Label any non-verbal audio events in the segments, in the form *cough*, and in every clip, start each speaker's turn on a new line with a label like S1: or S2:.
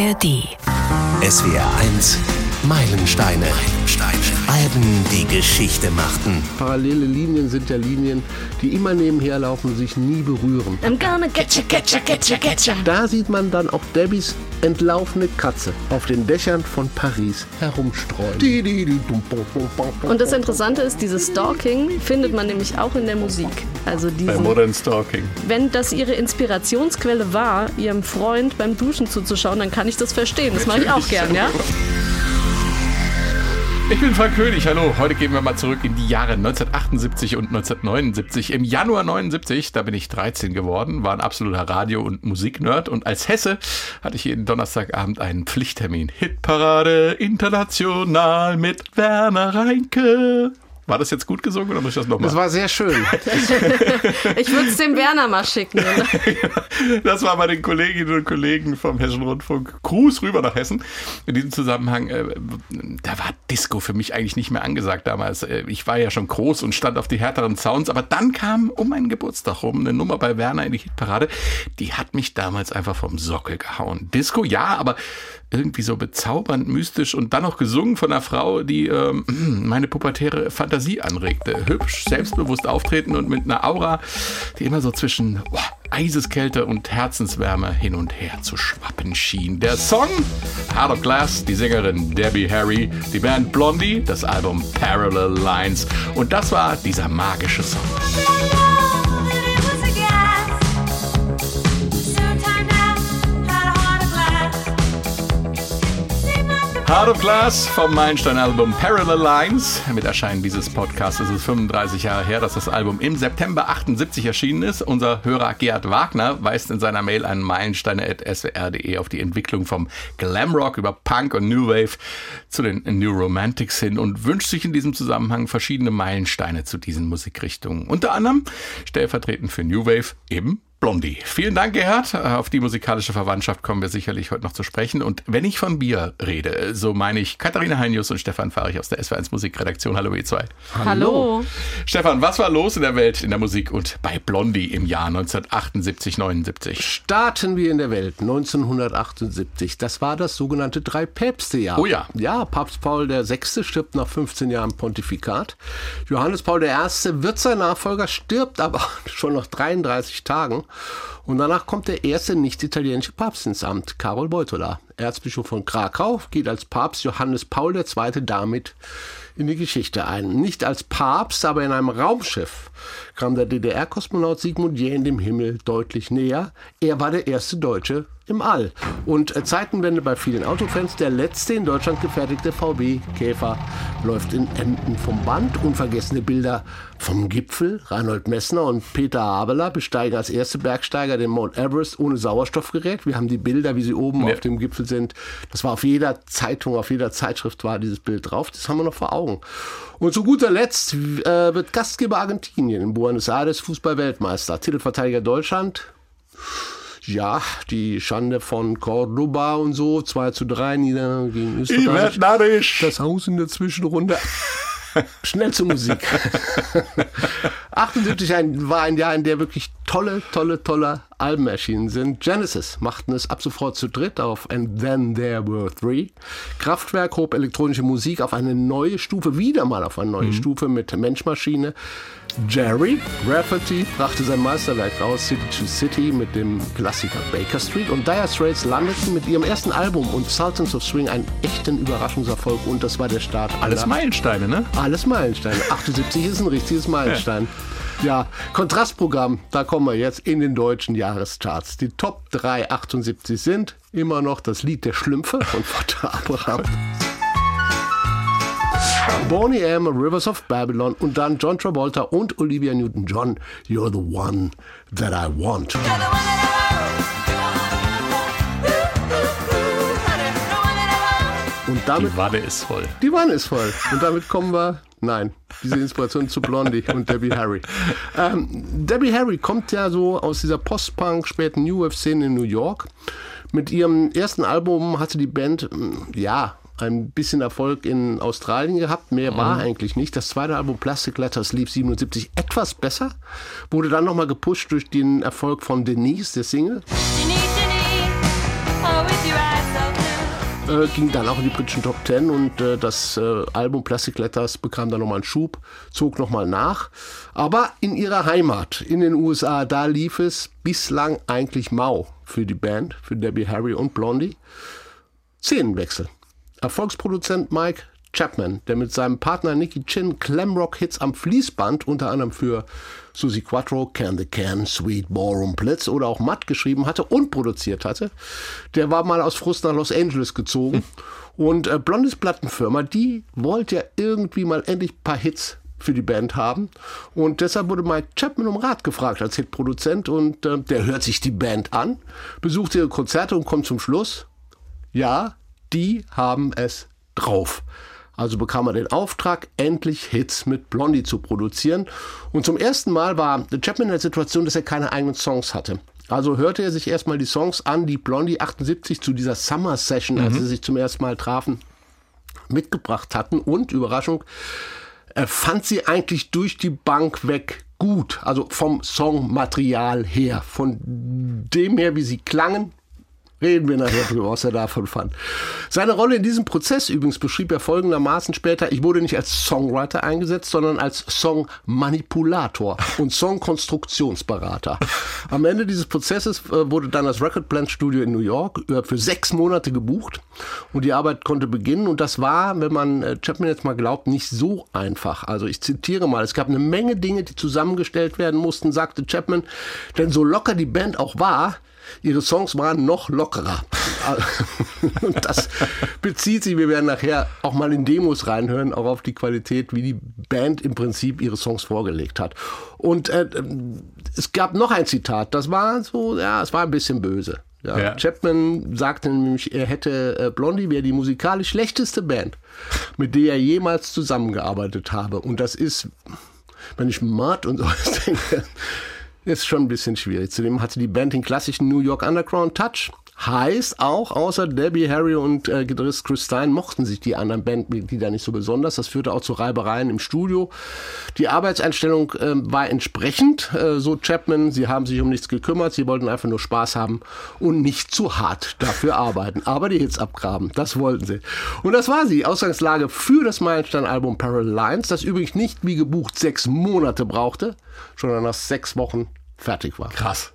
S1: ARD.
S2: SWR 1 Meilensteine. Meilensteine. Alben, die Geschichte machten.
S3: Parallele Linien sind ja Linien, die immer nebenher laufen und sich nie berühren.
S4: I'm gonna getcha, getcha, getcha, getcha.
S3: Da sieht man dann auch Debbys entlaufene Katze auf den Dächern von Paris herumstreuen.
S4: Und das Interessante ist, dieses Stalking findet man nämlich auch in der Musik. Also
S5: Bei
S4: diesen,
S5: Modern Stalking.
S4: wenn das ihre Inspirationsquelle war, ihrem Freund beim Duschen zuzuschauen, dann kann ich das verstehen. Das mache ich auch gern, ja?
S5: Ich bin Frank König, hallo. Heute gehen wir mal zurück in die Jahre 1978 und 1979. Im Januar 79, da bin ich 13 geworden, war ein absoluter Radio- und Musiknerd und als Hesse hatte ich jeden Donnerstagabend einen Pflichttermin. Hitparade international mit Werner Reinke. War das jetzt gut gesungen oder muss ich das nochmal?
S3: Das war sehr schön. *laughs*
S4: Ich würde es dem Werner mal schicken. *laughs*
S5: Das war bei den Kolleginnen und Kollegen vom Hessischen Rundfunk. Gruß rüber nach Hessen. In diesem Zusammenhang, äh, da war Disco für mich eigentlich nicht mehr angesagt damals. Äh, ich war ja schon groß und stand auf die härteren Sounds, aber dann kam um meinen Geburtstag rum eine Nummer bei Werner in die Hitparade. Die hat mich damals einfach vom Sockel gehauen. Disco, ja, aber irgendwie so bezaubernd, mystisch und dann noch gesungen von einer Frau, die ähm, meine pubertäre Fantasie anregte. Hübsch, selbstbewusst auftreten und mit einer Aura, die immer so zwischen boah, Eiseskälte und Herzenswärme hin und her zu schwappen schien. Der Song Heart of Glass, die Sängerin Debbie Harry, die Band Blondie, das Album Parallel Lines und das war dieser magische Song. Heart of Glass vom Meilenstein-Album Parallel Lines. Mit Erscheinen dieses Podcasts ist es 35 Jahre her, dass das Album im September 78 erschienen ist. Unser Hörer Gerhard Wagner weist in seiner Mail an meilensteine.swr.de auf die Entwicklung vom Glamrock über Punk und New Wave zu den New Romantics hin und wünscht sich in diesem Zusammenhang verschiedene Meilensteine zu diesen Musikrichtungen. Unter anderem stellvertretend für New Wave eben Blondie. Vielen Dank, Gerhard. Auf die musikalische Verwandtschaft kommen wir sicherlich heute noch zu sprechen. Und wenn ich von Bier rede, so meine ich Katharina Heinius und Stefan Fahrich aus der SW1 Musikredaktion. Hallo, ihr zwei.
S4: Hallo.
S5: Stefan, was war los in der Welt, in der Musik und bei Blondie im Jahr 1978, 79?
S3: Starten wir in der Welt 1978. Das war das sogenannte Drei-Päpste-Jahr.
S5: Oh ja.
S3: Ja, Papst Paul VI. stirbt nach 15 Jahren Pontifikat. Johannes Paul I. wird sein Nachfolger, stirbt aber *laughs* schon nach 33 Tagen. Und danach kommt der erste nicht-italienische Papst ins Amt, Karol Wojtyla. Erzbischof von Krakau, geht als Papst Johannes Paul II. damit in die Geschichte ein. Nicht als Papst, aber in einem Raumschiff kam der DDR-Kosmonaut Sigmund Jähn dem Himmel deutlich näher. Er war der erste Deutsche im All. Und äh, Zeitenwende bei vielen Autofans. Der letzte in Deutschland gefertigte VW Käfer läuft in Emden vom Band. Unvergessene Bilder vom Gipfel. Reinhold Messner und Peter Habeler besteigen als erste Bergsteiger den Mount Everest ohne Sauerstoffgerät. Wir haben die Bilder, wie sie oben
S5: Ja.
S3: auf dem Gipfel sind. Das war auf jeder Zeitung, auf jeder Zeitschrift war dieses Bild drauf. Das haben wir noch vor Augen. Und zu guter Letzt äh, wird Gastgeber Argentinien in Buenos Aires Fußball-Weltmeister. Titelverteidiger Deutschland. Ja, die Schande von Cordoba und so. 2 zu 3 Niederlage gegen Österreich.
S5: narrisch.
S3: Das Haus in der Zwischenrunde. *laughs* Schnell zur Musik. *laughs* 78 ein, war ein Jahr, in der wirklich tolle, tolle, tolle Alben erschienen sind. Genesis machten es ab sofort zu dritt auf And Then There Were Three. Kraftwerk hob elektronische Musik auf eine neue Stufe, wieder mal auf eine neue Stufe mit Menschmaschine. Jerry Rafferty brachte sein Meisterwerk raus, City to City, mit dem Klassiker Baker Street. Und Dire Straits landeten mit ihrem ersten Album und Sultans of Swing einen echten Überraschungserfolg. Und das war der Start
S5: Alles Meilensteine, ne?
S3: alles Meilensteine. *laughs* 78 ist ein richtiges Meilenstein. Ja, Kontrastprogramm, da kommen wir jetzt in den deutschen Jahrescharts. Die Top 3 78 sind immer noch das Lied der Schlümpfe von Vater Abraham. *laughs* Boney M, Rivers of Babylon und dann John Travolta und Olivia Newton-John, You're the One That I Want. Und damit
S5: Die Wanne ist voll.
S3: die Wanne ist voll. Und damit kommen wir, nein, diese Inspiration zu Blondie und Debbie Harry. Ähm, Debbie Harry kommt ja so aus dieser Post-Punk, späten New Wave-Szene in New York. Mit ihrem ersten Album hatte die Band, mm, ja, ein bisschen Erfolg in Australien gehabt. Mehr war eigentlich nicht. Das zweite Album Plastic Letters lief 77 etwas besser. Wurde dann nochmal gepusht durch den Erfolg von Denise, der Single.
S6: Eyes so
S3: äh, ging dann auch in die britischen Top Ten und äh, das äh, Album Plastic Letters bekam dann nochmal einen Schub, zog nochmal nach. Aber in ihrer Heimat, in den USA, da lief es bislang eigentlich mau für die Band, für Debbie Harry und Blondie. Szenenwechsel. Erfolgsproduzent Mike Chapman, der mit seinem Partner Nicky Chin Glamrock-Hits am Fließband unter anderem für Susie Quattro, Can the Can, Sweet Ballroom Blitz oder auch Matt geschrieben hatte und produziert hatte, der war mal aus Frust nach Los Angeles gezogen. Und äh, Blondes Plattenfirma, die wollte ja irgendwie mal endlich ein paar Hits für die Band haben. Und deshalb wurde Mike Chapman um Rat gefragt als Hitproduzent. Und äh, der hört sich die Band an, besucht ihre Konzerte und kommt zum Schluss, ja, die haben es drauf. Also bekam er den Auftrag, endlich Hits mit Blondie zu produzieren. Und zum ersten Mal war Chapman in der Situation, dass er keine eigenen Songs hatte. Also hörte er sich erstmal die Songs an, die Blondie 78 zu dieser Summer Session, als sie sich zum ersten Mal trafen, mitgebracht hatten. Und, Überraschung, er fand sie eigentlich durch die Bank weg gut. Also vom Songmaterial her. Von dem her, wie sie klangen, Reden wir nachher drüber, was er davon fand. Seine Rolle in diesem Prozess übrigens beschrieb er folgendermaßen später, ich wurde nicht als Songwriter eingesetzt, sondern als Songmanipulator und Songkonstruktionsberater. Am Ende dieses Prozesses äh, wurde dann das Record Plant Studio in New York äh, für sechs Monate gebucht und die Arbeit konnte beginnen und das war, wenn man äh, Chapman jetzt mal glaubt, nicht so einfach. Also ich zitiere mal, es gab eine Menge Dinge, die zusammengestellt werden mussten, sagte Chapman, denn so locker die Band auch war, ihre Songs waren noch lockerer. Und das bezieht sich, wir werden nachher auch mal in Demos reinhören, auch auf die Qualität, wie die Band im Prinzip ihre Songs vorgelegt hat. Und äh, es gab noch ein Zitat, das war so, ja, es war ein bisschen böse. Ja,
S5: Ja.
S3: Chapman sagte nämlich, er hätte äh, Blondie wäre die musikalisch schlechteste Band, mit der er jemals zusammengearbeitet habe. Und das ist, wenn ich Mud und sowas *laughs* denke, ist schon ein bisschen schwierig. Zudem hatte die Band den klassischen New York Underground Touch. Heißt auch, außer Debbie, Harry und äh, Gitarrist Chris Stein mochten sich die anderen Bandmitglieder nicht so besonders. Das führte auch zu Reibereien im Studio. Die Arbeitseinstellung äh, war entsprechend, äh, so Chapman. Sie haben sich um nichts gekümmert. Sie wollten einfach nur Spaß haben und nicht zu hart dafür arbeiten. Aber die Hits abgraben, das wollten sie. Und das war sie. Ausgangslage für das Meilenstein-Album Parallel Lines, das übrigens nicht wie gebucht sechs Monate brauchte, sondern nach sechs Wochen fertig war.
S5: Krass.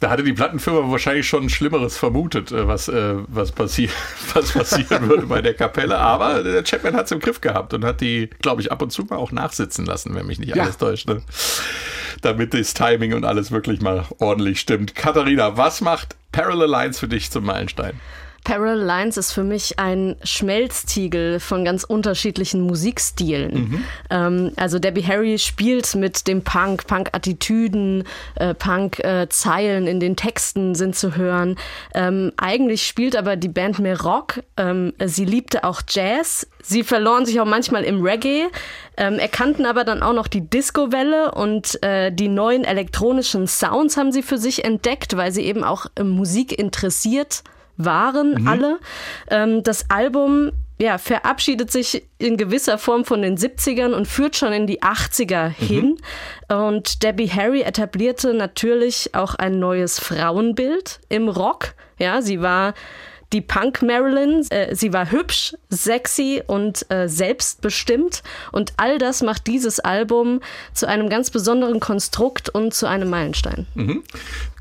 S5: Da hatte die Plattenfirma wahrscheinlich schon Schlimmeres vermutet, äh, was, äh, was, passi *laughs* was passieren würde bei der Kapelle. Aber der Chapman hat es im Griff gehabt und hat die, glaube ich, ab und zu mal auch nachsitzen lassen, wenn mich nicht
S3: Ja.
S5: alles täuscht. Ne? Damit das Timing und alles wirklich mal ordentlich stimmt. Katharina, was macht Parallel Lines für dich zum Meilenstein?
S4: Parallel Lines ist für mich ein Schmelztiegel von ganz unterschiedlichen Musikstilen. Ähm, also Debbie Harry spielt mit dem Punk, Punk-Attitüden, äh, Punk-Zeilen in den Texten sind zu hören. Ähm, eigentlich spielt aber die Band mehr Rock. Ähm, sie liebte auch Jazz. Sie verloren sich auch manchmal im Reggae, ähm, erkannten aber dann auch noch die Disco-Welle und äh, die neuen elektronischen Sounds haben sie für sich entdeckt, weil sie eben auch äh, Musik interessiert waren alle. Ähm, das Album ja, verabschiedet sich in gewisser Form von den 70ern und führt schon in die 80er hin. Und Debbie Harry etablierte natürlich auch ein neues Frauenbild im Rock. Ja, sie war die Punk Marilyn. Äh, sie war hübsch, sexy und äh, selbstbestimmt. Und all das macht dieses Album zu einem ganz besonderen Konstrukt und zu einem Meilenstein.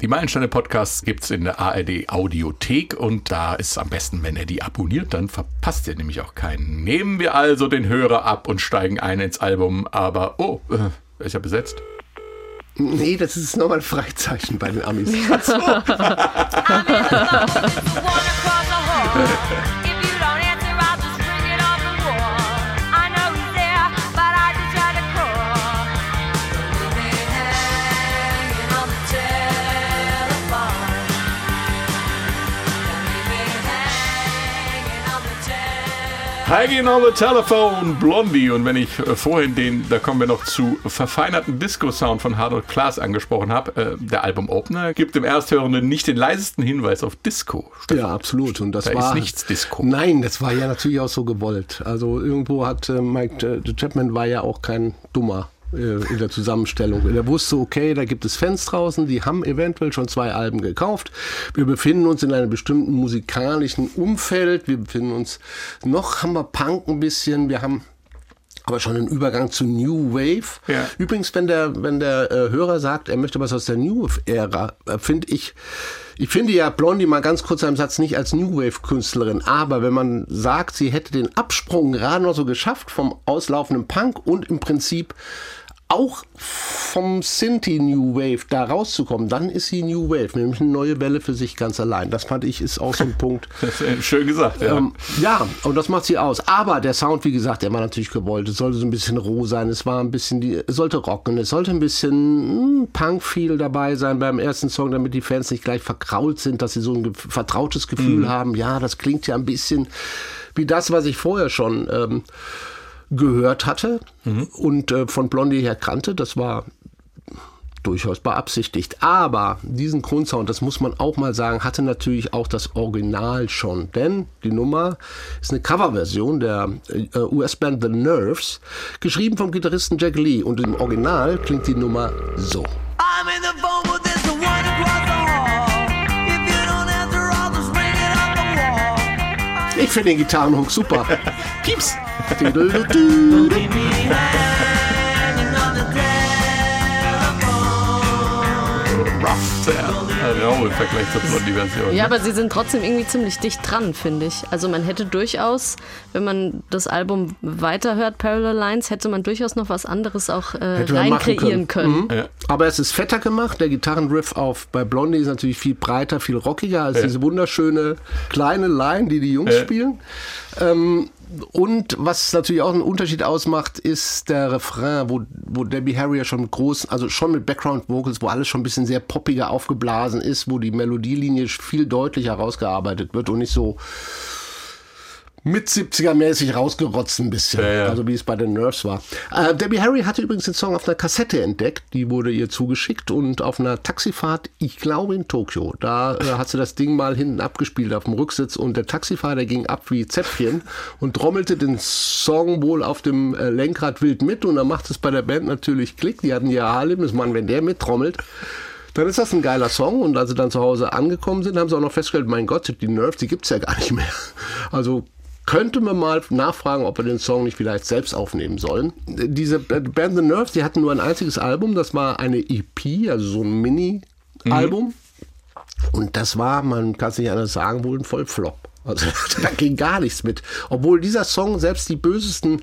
S5: Die Meilensteine-Podcasts gibt es in der ARD Audiothek und da ist es am besten, wenn ihr die abonniert, dann verpasst ihr nämlich auch keinen. Nehmen wir also den Hörer ab und steigen ein ins Album, aber oh, äh, ist ja besetzt.
S3: Nee, das ist nochmal ein Freizeichen bei den Amis. *laughs*
S1: Hanging on the Telephone,
S5: Blondie. Und wenn ich äh, vorhin den, da kommen wir noch zu, verfeinerten Disco-Sound von Harold Klaas angesprochen habe, äh, der Album-Opener gibt dem Ersthörenden nicht den leisesten Hinweis auf Disco.
S3: Ja, absolut. Und das
S5: Da ist
S3: war
S5: nichts Disco.
S3: Nein, das war ja natürlich auch so gewollt. Also irgendwo hat äh, Mike äh, Chapman war ja auch kein dummer in der Zusammenstellung. Er wusste, okay, da gibt es Fans draußen, die haben eventuell schon zwei Alben gekauft. Wir befinden uns in einem bestimmten musikalischen Umfeld. Wir befinden uns, noch haben wir Punk ein bisschen, wir haben aber schon einen Übergang zu New Wave.
S5: Ja.
S3: Übrigens, wenn der, wenn der äh, Hörer sagt, er möchte was aus der New Wave-Ära, äh, finde ich, ich finde ja Blondie mal ganz kurz einen Satz nicht als New Wave-Künstlerin, aber wenn man sagt, sie hätte den Absprung gerade noch so geschafft vom auslaufenden Punk und im Prinzip auch vom Sinti New Wave da rauszukommen, dann ist sie New Wave, nämlich eine neue Welle für sich ganz allein. Das fand ich ist auch so ein Punkt. *laughs*
S5: Das ist schön gesagt, ja.
S3: Ähm, ja, und das macht sie aus. Aber der Sound, wie gesagt, der war natürlich gewollt. Es sollte so ein bisschen roh sein. Es war ein bisschen, die, es sollte rocken. Es sollte ein bisschen Punk-Feel dabei sein beim ersten Song, damit die Fans nicht gleich verkrault sind, dass sie so ein vertrautes Gefühl haben. Ja, das klingt ja ein bisschen wie das, was ich vorher schon ähm, gehört hatte und äh, von Blondie her kannte. Das war durchaus beabsichtigt. Aber diesen Grundsound, das muss man auch mal sagen, hatte natürlich auch das Original schon. Denn die Nummer ist eine Coverversion der äh, US-Band The Nerves, geschrieben vom Gitarristen Jack Lee. Und im Original klingt die Nummer so.
S6: I'm in the with this one across.
S3: Ich finde den Gitarrenhook super. *laughs*
S5: Pieps.
S3: Diddle-du-du.
S6: Leave me hanging on the telephone.
S5: Rough. Sehr rau im Vergleich zur Blondie-Version.
S4: Ja,
S5: ne?
S4: aber sie sind trotzdem irgendwie ziemlich dicht dran, finde ich. Also man hätte durchaus, wenn man das Album weiterhört, Parallel Lines, hätte man durchaus noch was anderes auch äh, rein kreieren können.
S3: Mhm. Aber es ist fetter gemacht. Der Gitarrenriff auf bei Blondie ist natürlich viel breiter, viel rockiger als
S5: Ja.
S3: diese wunderschöne kleine Line, die die Jungs
S5: Ja.
S3: spielen. Ähm, und was natürlich auch einen Unterschied ausmacht, ist der Refrain, wo, wo Debbie Harry ja schon mit großen, also schon mit Background Vocals, wo alles schon ein bisschen sehr poppiger aufgeblasen ist, wo die Melodielinie viel deutlicher rausgearbeitet wird und nicht so mit 70er-mäßig rausgerotzt ein bisschen.
S5: Ja, ja.
S3: Also wie es bei den Nerves war. Äh, Debbie Harry hatte übrigens den Song auf einer Kassette entdeckt. Die wurde ihr zugeschickt und auf einer Taxifahrt, ich glaube in Tokio, da äh, hat sie das Ding mal hinten abgespielt auf dem Rücksitz und der Taxifahrer ging ab wie Zäpfchen *laughs* und trommelte den Song wohl auf dem äh, Lenkrad wild mit und dann macht es bei der Band natürlich Klick. Die hatten ihr Haarlimmes, Mann, wenn der mittrommelt. Dann ist das ein geiler Song und als sie dann zu Hause angekommen sind, haben sie auch noch festgestellt, mein Gott, die Nerves, die gibt's ja gar nicht mehr. Also könnte man mal nachfragen, ob wir den Song nicht vielleicht selbst aufnehmen sollen. Diese Band The Nerves, die hatten nur ein einziges Album, das war eine EP, also so ein Mini-Album. Und das war, man kann es nicht anders sagen, wohl ein Vollflop. Also *laughs* da ging gar nichts mit. Obwohl dieser Song selbst die bösesten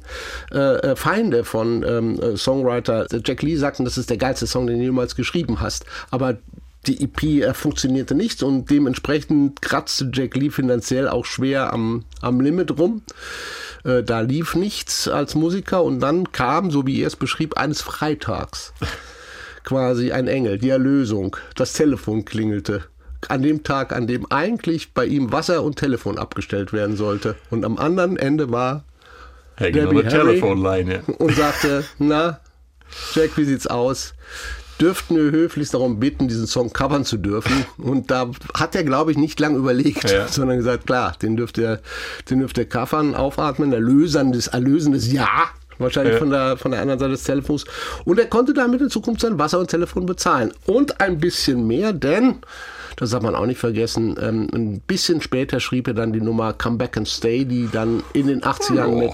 S3: äh, äh, Feinde von ähm, äh, Songwriter Jack Lee sagten, das ist der geilste Song, den du jemals geschrieben hast. Aber die EP äh, funktionierte nicht und dementsprechend kratzte Jack Lee finanziell auch schwer am, am Limit rum. Äh, da lief nichts als Musiker und dann kam, so wie er es beschrieb, eines Freitags *laughs* quasi ein Engel, die Erlösung. Das Telefon klingelte. An dem Tag, an dem eigentlich bei ihm Wasser und Telefon abgestellt werden sollte. Und am anderen Ende war
S5: on
S3: Debbie Harry.
S5: telephone line, ja.
S3: und sagte, *laughs* na, Jack, wie sieht's aus? Dürften wir höflichst darum bitten, diesen Song covern zu dürfen? Und da hat er, glaube ich, nicht lang überlegt,
S5: Ja.
S3: sondern gesagt, klar, den dürft ihr, den dürft ihr covern, aufatmen, erlösendes, erlösendes Ja. Wahrscheinlich
S5: Ja.
S3: von, der, von der anderen Seite des Telefons. Und er konnte damit in Zukunft sein Wasser und Telefon bezahlen. Und ein bisschen mehr, denn, das hat man auch nicht vergessen, ähm, ein bisschen später schrieb er dann die Nummer Come Back and Stay, die dann in den 80ern
S5: Oh.
S3: mit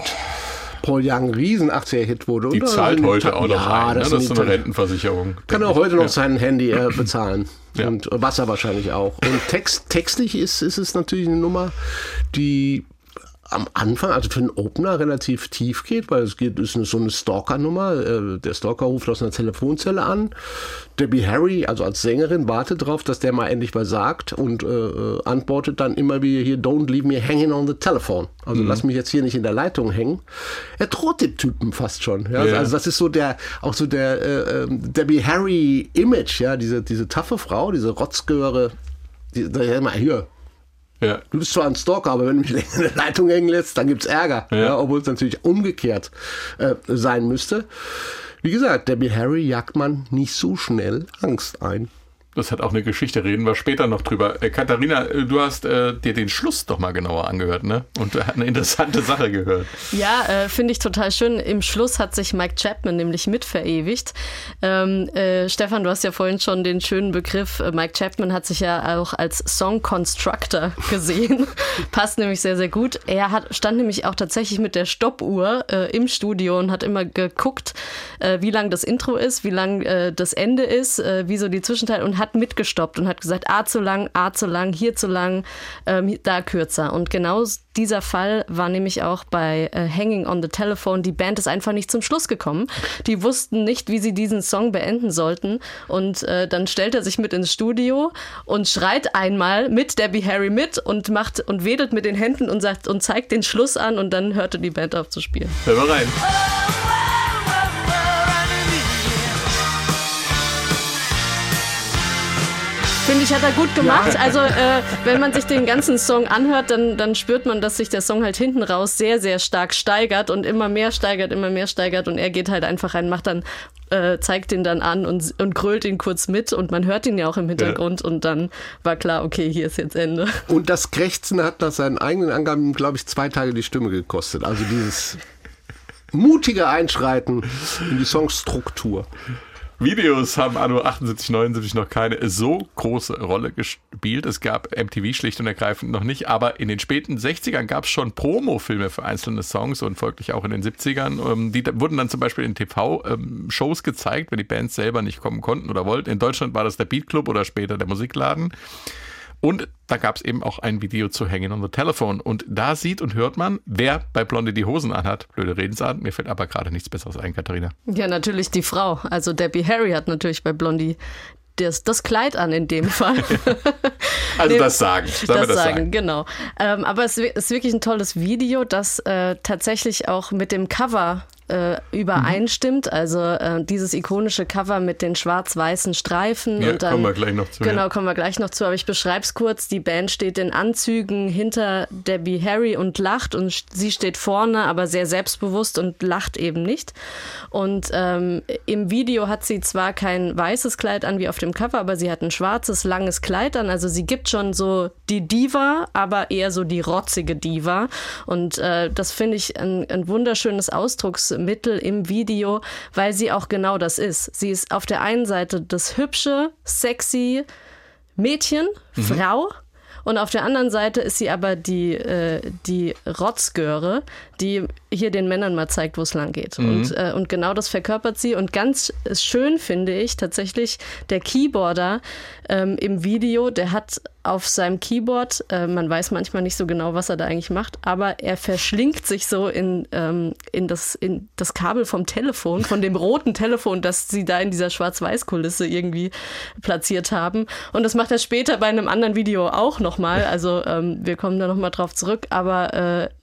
S3: Paul Young riesen 80er-Hit wurde.
S5: Die zahlt heute
S3: Ta-
S5: auch noch
S3: ja,
S5: ein. Ne?
S3: Das,
S5: Das ist eine Rentenversicherung.
S3: kann er
S5: ich.
S3: heute noch
S5: Ja.
S3: sein Handy äh, bezahlen. *clears throat*
S5: Ja.
S3: Und Wasser wahrscheinlich auch. Und text, textlich ist, ist es natürlich eine Nummer, die am Anfang, also für einen Opener, relativ tief geht, weil es geht, ist eine, so eine Stalker-Nummer. Äh, der Stalker ruft aus einer Telefonzelle an. Debbie Harry, also als Sängerin, wartet darauf, dass der mal endlich was sagt und äh, äh, antwortet dann immer wieder hier, don't leave me hanging on the telephone. Also lass mich jetzt hier nicht in der Leitung hängen. Er droht dem Typen fast schon. Ja?
S5: Ja.
S3: Also das ist so der, auch so der äh, ähm, Debbie Harry Image, ja, diese, diese taffe Frau, diese Rotzgöre, die, hier,
S5: Ja.
S3: Du bist zwar ein Stalker, aber wenn du mich länger *laughs* in der Leitung hängen lässt, dann gibt's Ärger.
S5: Ja.
S3: Ja. obwohl es natürlich umgekehrt äh, sein müsste. Wie gesagt, Debbie Harry jagt man nicht so schnell Angst ein.
S5: Das hat auch eine Geschichte, reden wir später noch drüber. Äh, Katharina, äh, du hast äh, dir den Schluss doch mal genauer angehört, ne? Und äh, eine interessante *laughs* Sache gehört.
S4: Ja, äh, finde ich total schön. Im Schluss hat sich Mike Chapman nämlich mit verewigt. Ähm, äh, Stefan, du hast ja vorhin schon den schönen Begriff, Mike Chapman hat sich ja auch als Song Constructor *laughs* gesehen. *laughs* Passt nämlich sehr, sehr gut. Er hat, stand nämlich auch tatsächlich mit der Stoppuhr im Studio und hat immer geguckt, wie lang das Intro ist, wie lang das Ende ist, wie so die Zwischenteile und hat mitgestoppt und hat gesagt, A zu lang, A zu lang, hier zu lang, ähm, da kürzer. Und genau dieser Fall war nämlich auch bei äh, Hanging on the Telephone. Die Band ist einfach nicht zum Schluss gekommen. Die wussten nicht, wie sie diesen Song beenden sollten. Und äh, dann stellt er sich mit ins Studio und schreit einmal mit Debbie Harry mit und macht und wedelt mit den Händen und sagt und zeigt den Schluss an und dann hörte die Band auf zu spielen.
S5: Hör mal rein.
S4: Ich, hat er gut gemacht. Also, äh, wenn man sich den ganzen Song anhört, dann, dann spürt man, dass sich der Song halt hinten raus sehr, sehr stark steigert und immer mehr steigert, immer mehr steigert. Und er geht halt einfach rein, macht dann, äh, zeigt ihn dann an und, und grölt ihn kurz mit. Und man hört ihn ja auch im Hintergrund. Und dann war klar, okay, hier ist jetzt Ende.
S3: Und das Krächzen hat nach seinen eigenen Angaben, glaube ich, zwei Tage die Stimme gekostet. Also dieses mutige Einschreiten in die Songstruktur.
S5: Videos haben anno 78, 79 noch keine so große Rolle gespielt. Es gab MTV schlicht und ergreifend noch nicht, aber in den späten 60ern gab es schon Promo-Filme für einzelne Songs und folglich auch in den 70ern. Ähm, Die wurden dann zum Beispiel in TV-Shows gezeigt, wenn die Bands selber nicht kommen konnten oder wollten. In Deutschland war das der Beat Club oder später der Musikladen. Und da gab es eben auch ein Video zu Hanging on the Telephone. Und da sieht und hört man, wer bei Blonde die Hosen anhat. Blöde Redensart. Mir fällt aber gerade nichts Besseres ein, Katharina.
S4: Ja, natürlich die Frau. Also Debbie Harry hat natürlich bei Blondie das, das Kleid an in dem Fall. *laughs*
S5: Also
S4: Nee,
S5: das sagen. Sollen wir das sagen?
S4: genau. Ähm, aber es ist wirklich ein tolles Video, das äh, tatsächlich auch mit dem Cover äh, übereinstimmt. Also äh, dieses ikonische Cover mit den schwarz-weißen Streifen.
S5: Ja,
S4: und dann,
S5: kommen wir gleich noch zu,
S4: Genau,
S5: ja.
S4: kommen wir gleich noch zu. Aber ich beschreibe es kurz. Die Band steht in Anzügen hinter Debbie Harry und lacht. Und sie steht vorne, aber sehr selbstbewusst und lacht eben nicht. Und ähm, im Video hat sie zwar kein weißes Kleid an wie auf dem Cover, aber sie hat ein schwarzes, langes Kleid an. Also sie gibt schon so die Diva, aber eher so die rotzige Diva. Und äh, das finde ich ein, ein wunderschönes Ausdrucksmittel im Video, weil sie auch genau das ist. Sie ist auf der einen Seite das hübsche, sexy Mädchen, Frau. Und auf der anderen Seite ist sie aber die, äh, die Rotzgöre, die hier den Männern mal zeigt, wo es lang geht. Und, äh, und genau das verkörpert sie. Und ganz schön finde ich tatsächlich der Keyboarder ähm, im Video, der hat auf seinem Keyboard, äh, man weiß manchmal nicht so genau, was er da eigentlich macht, aber er verschlingt sich so in, ähm, in, das, in das Kabel vom Telefon, von dem roten Telefon, das sie da in dieser Schwarz-Weiß-Kulisse irgendwie platziert haben. Und das macht er später bei einem anderen Video auch nochmal. Also ähm, wir kommen da nochmal drauf zurück, aber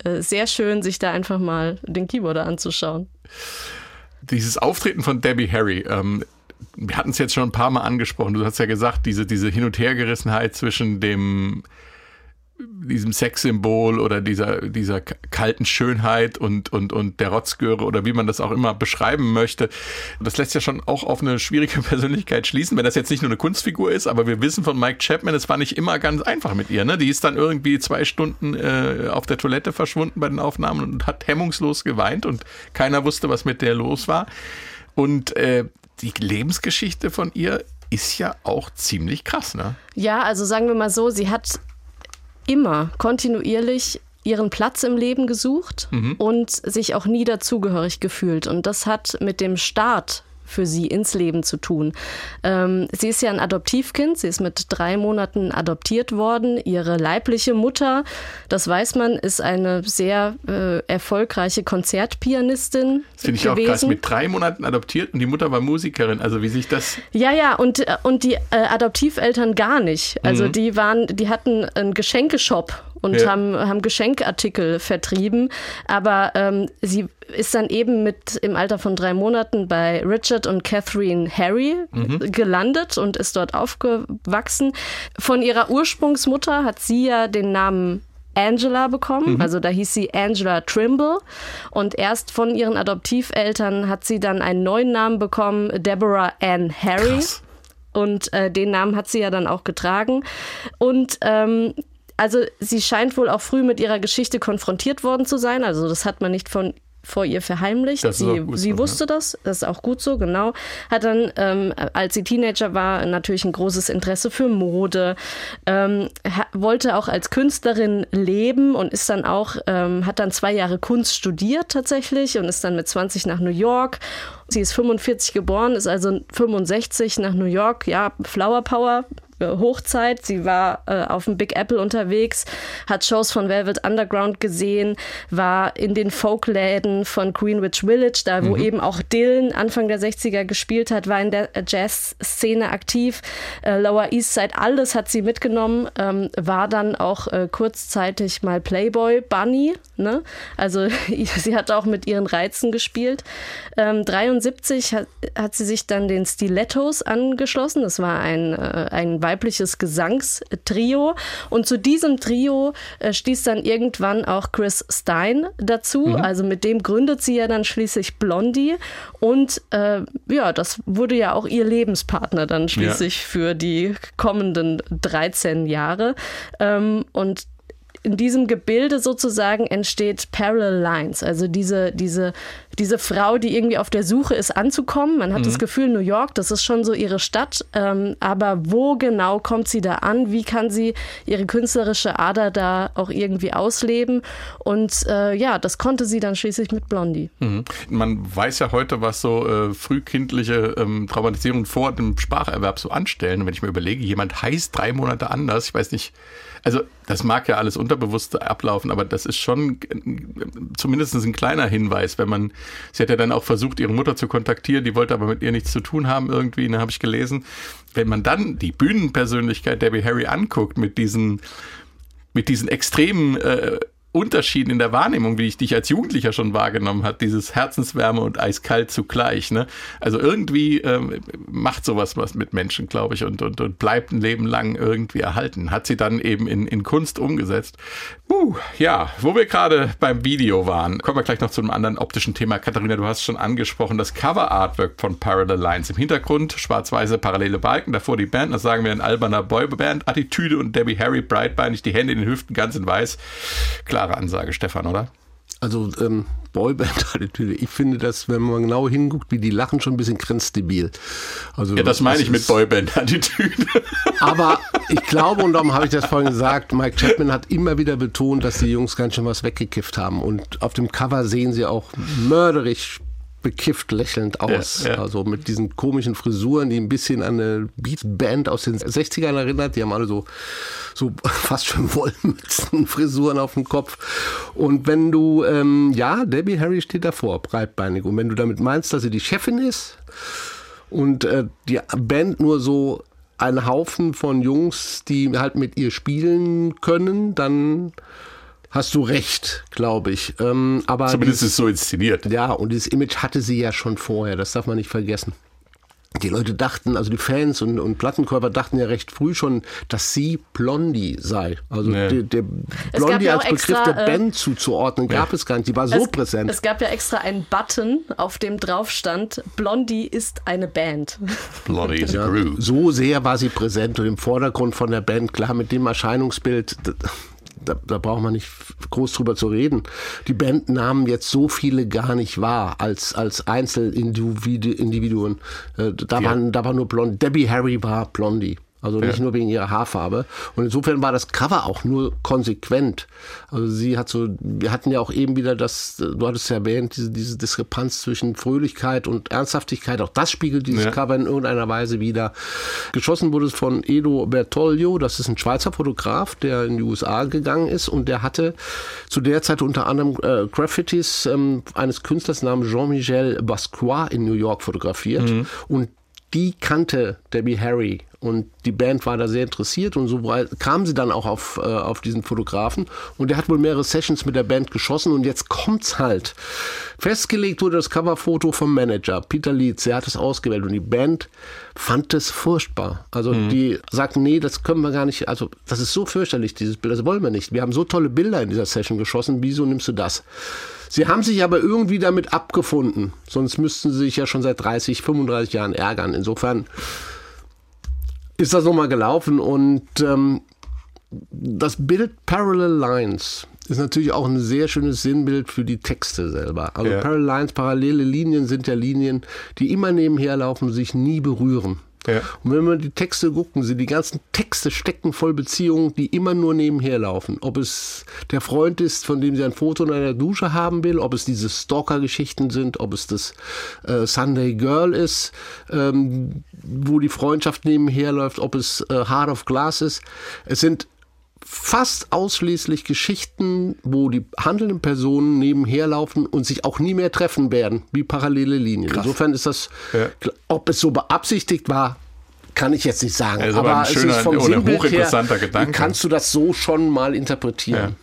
S4: äh, äh, sehr schön, sich da einfach mal den Keyboarder anzuschauen.
S5: Dieses Auftreten von Debbie Harry, ähm, wir hatten es jetzt schon ein paar Mal angesprochen. Du hast ja gesagt, diese, diese Hin- und Hergerissenheit zwischen dem diesem Sexsymbol oder dieser, dieser kalten Schönheit und, und, und der Rotzgöre oder wie man das auch immer beschreiben möchte. Das lässt ja schon auch auf eine schwierige *laughs* Persönlichkeit schließen, wenn das jetzt nicht nur eine Kunstfigur ist, aber wir wissen von Mike Chapman, es war nicht immer ganz einfach mit ihr. Ne? Die ist dann irgendwie zwei Stunden äh, auf der Toilette verschwunden bei den Aufnahmen und hat hemmungslos geweint und keiner wusste, was mit der los war. Und äh, die Lebensgeschichte von ihr ist ja auch ziemlich krass, ne?
S4: Ja, also sagen wir mal so, sie hat immer kontinuierlich ihren Platz im Leben gesucht und sich auch nie dazugehörig gefühlt. Und das hat mit dem Start für sie ins Leben zu tun. Ähm, sie ist ja ein Adoptivkind, sie ist mit drei Monaten adoptiert worden. Ihre leibliche Mutter, das weiß man, ist eine sehr äh, erfolgreiche Konzertpianistin
S5: Das finde ich
S4: gewesen.
S5: auch krass. Mit drei Monaten adoptiert und die Mutter war Musikerin. Also wie sich das.
S4: Ja, ja, und, äh, und die äh, Adoptiveltern gar nicht. Also die waren, die hatten einen Geschenkeshop und
S5: Ja.
S4: haben, haben Geschenkartikel vertrieben. Aber ähm, sie ist dann eben mit im Alter von drei Monaten bei Richard und Catherine Harry gelandet und ist dort aufgewachsen. Von ihrer Ursprungsmutter hat sie ja den Namen Angela bekommen, also da hieß sie Angela Trimble und erst von ihren Adoptiveltern hat sie dann einen neuen Namen bekommen, Deborah Ann Harry.
S5: Krass.
S4: Und äh, den Namen hat sie ja dann auch getragen. Und ähm, also sie scheint wohl auch früh mit ihrer Geschichte konfrontiert worden zu sein. Also das hat man nicht von vor ihr verheimlicht. Sie sie
S5: so,
S4: wusste das, das ist auch gut so, genau. Hat dann, ähm, als sie Teenager war, natürlich ein großes Interesse für Mode, ähm, wollte auch als Künstlerin leben und ist dann auch, ähm, hat dann zwei Jahre Kunst studiert tatsächlich und ist dann mit 20 nach New York. Sie ist 45 geboren, ist also 65 nach New York, ja, Flower Power, Hochzeit. Sie war äh, auf dem Big Apple unterwegs, hat Shows von Velvet Underground gesehen, war in den Folkläden von Greenwich Village, da wo eben auch Dylan Anfang der 60er gespielt hat, war in der äh, Jazz-Szene aktiv. Äh, Lower East Side, alles hat sie mitgenommen, ähm, war dann auch äh, kurzzeitig mal Playboy Bunny. Ne? Also *laughs* sie hat auch mit ihren Reizen gespielt. Ähm, 73 hat, hat sie sich dann den Stilettos angeschlossen. Das war ein, äh, ein weibliches Gesangstrio. Und zu diesem Trio äh, stieß dann irgendwann auch Chris Stein dazu. Also mit dem gründet sie ja dann schließlich Blondie. Und äh, ja, das wurde ja auch ihr Lebenspartner dann schließlich für die kommenden 13 Jahre. Ähm, und in diesem Gebilde sozusagen entsteht Parallel Lines, also diese, diese, diese Frau, die irgendwie auf der Suche ist, anzukommen. Man hat das Gefühl, New York, das ist schon so ihre Stadt, ähm, aber wo genau kommt sie da an? Wie kann sie ihre künstlerische Ader da auch irgendwie ausleben? Und äh, ja, das konnte sie dann schließlich mit Blondie.
S5: Mhm. Man weiß ja heute, was so äh, frühkindliche ähm, Traumatisierung vor dem Spracherwerb so anstellen. Und wenn ich mir überlege, jemand heißt drei Monate anders, ich weiß nicht, also das mag ja alles unterbewusst ablaufen, aber das ist schon zumindest ein kleiner Hinweis, wenn man, sie hat ja dann auch versucht, ihre Mutter zu kontaktieren, die wollte aber mit ihr nichts zu tun haben irgendwie, ne, habe ich gelesen. Wenn man dann die Bühnenpersönlichkeit Debbie Harry anguckt mit diesen mit diesen extremen äh, Unterschieden in der Wahrnehmung, wie ich dich als Jugendlicher schon wahrgenommen hat, dieses Herzenswärme und eiskalt zugleich. Ne? Also irgendwie ähm, macht sowas was mit Menschen, glaube ich, und, und, und bleibt ein Leben lang irgendwie erhalten. Hat sie dann eben in, in Kunst umgesetzt. Uh, ja, wo wir gerade beim Video waren, kommen wir gleich noch zu einem anderen optischen Thema. Katharina, du hast schon angesprochen, das Cover-Artwork von Parallel Lines. Im Hintergrund schwarz-weiße parallele Balken, davor die Band, das sagen wir in alberner Boyband-Attitüde und Debbie Harry breitbeinig, die Hände in den Hüften, ganz in weiß. Klare Ansage, Stefan, oder?
S3: Also ähm, Boyband-Attitüde. *laughs* Ich finde das, wenn man genau hinguckt, wie die lachen, schon ein bisschen grenzdebil. Also,
S5: Ja, das meine ich mit Boyband-Attitüde. *laughs*
S3: Aber ich glaube, und darum habe ich das vorhin gesagt, Mike Chapman hat immer wieder betont, dass die Jungs ganz schön was weggekifft haben. Und auf dem Cover sehen sie auch mörderisch bekifft lächelnd aus.
S5: Ja, ja.
S3: Also mit diesen komischen Frisuren, die ein bisschen an eine Beatband aus den 60ern erinnert. Die haben alle so, so *laughs* fast schon Wollmützen-Frisuren *laughs* auf dem Kopf. Und wenn du, ähm, ja, Debbie Harry steht davor, breitbeinig. Und wenn du damit meinst, dass sie die Chefin ist, und äh, die Band nur so ein Haufen von Jungs, die halt mit ihr spielen können, dann hast du recht, glaube ich. Ähm, aber
S5: Zumindest
S3: dieses-
S5: ist es so inszeniert.
S3: ja, und dieses Image hatte sie ja schon vorher, das darf man nicht vergessen. Die Leute dachten, also die Fans und, und Plattenkäufer dachten ja recht früh schon, dass sie Blondie sei. Also
S5: Nee.
S3: der, der Blondie
S4: ja
S3: als Begriff
S4: extra,
S3: der
S4: äh,
S3: Band zuzuordnen, gab es gar nicht. Die war so
S4: es,
S3: präsent.
S4: Es gab ja extra einen Button, auf dem drauf stand, Blondie ist eine Band. *laughs*
S5: Bloody is
S3: Ja,
S5: Groove.
S3: so sehr war sie präsent und im Vordergrund von der Band, klar, mit dem Erscheinungsbild, da, da, braucht man nicht groß drüber zu reden. Die Band nahmen jetzt so viele gar nicht wahr als, als Einzelindividuen. Äh, Da,
S5: Ja.
S3: waren, da war nur Blondie. Debbie Harry war Blondie. Also nicht
S5: Ja.
S3: nur wegen ihrer Haarfarbe. Und insofern war das Cover auch nur konsequent. Also sie hat so, wir hatten ja auch eben wieder das, du hattest ja erwähnt, diese, diese Diskrepanz zwischen Fröhlichkeit und Ernsthaftigkeit. Auch das spiegelt dieses
S5: Ja.
S3: Cover in irgendeiner Weise wieder. Geschossen wurde es von Edo Bertoglio, das ist ein Schweizer Fotograf, der in die USA gegangen ist und der hatte zu der Zeit unter anderem äh, Graffitis ähm, eines Künstlers namens Jean-Michel Basquiat in New York fotografiert und die kannte Debbie Harry und die Band war da sehr interessiert und so weit kam sie dann auch auf, äh, auf diesen Fotografen und der hat wohl mehrere Sessions mit der Band geschossen und jetzt kommt's halt. Festgelegt wurde das Coverfoto vom Manager, Peter Leeds, der hat es ausgewählt und die Band fand es furchtbar. Also die sagten, nee, das können wir gar nicht, also das ist so fürchterlich, dieses Bild, das wollen wir nicht. Wir haben so tolle Bilder in dieser Session geschossen, wieso nimmst du das? Sie haben sich aber irgendwie damit abgefunden, sonst müssten sie sich ja schon seit 30, 35 Jahren ärgern. Insofern ist das nochmal gelaufen und ähm, das Bild Parallel Lines ist natürlich auch ein sehr schönes Sinnbild für die Texte selber. Also
S5: Ja.
S3: Parallel Lines, parallele Linien sind ja Linien, die immer nebenher laufen, sich nie berühren.
S5: Ja.
S3: Und wenn wir die Texte gucken, sind die ganzen Texte stecken voll Beziehungen, die immer nur nebenher laufen. Ob es der Freund ist, von dem sie ein Foto in einer Dusche haben will, ob es diese Stalker-Geschichten sind, ob es das äh, Sunday Girl ist, ähm, wo die Freundschaft nebenher läuft, ob es äh, Heart of Glass ist. Es sind fast ausschließlich Geschichten, wo die handelnden Personen nebenher laufen und sich auch nie mehr treffen werden, wie parallele Linien. Insofern ist das,
S5: Ja.
S3: ob es so beabsichtigt war, kann ich jetzt nicht sagen.
S5: Also aber ein
S3: es
S5: schöner
S3: ist vom Sinnbild
S5: hochinteressanter
S3: her,
S5: Gedanke.
S3: Kannst du das so schon mal interpretieren?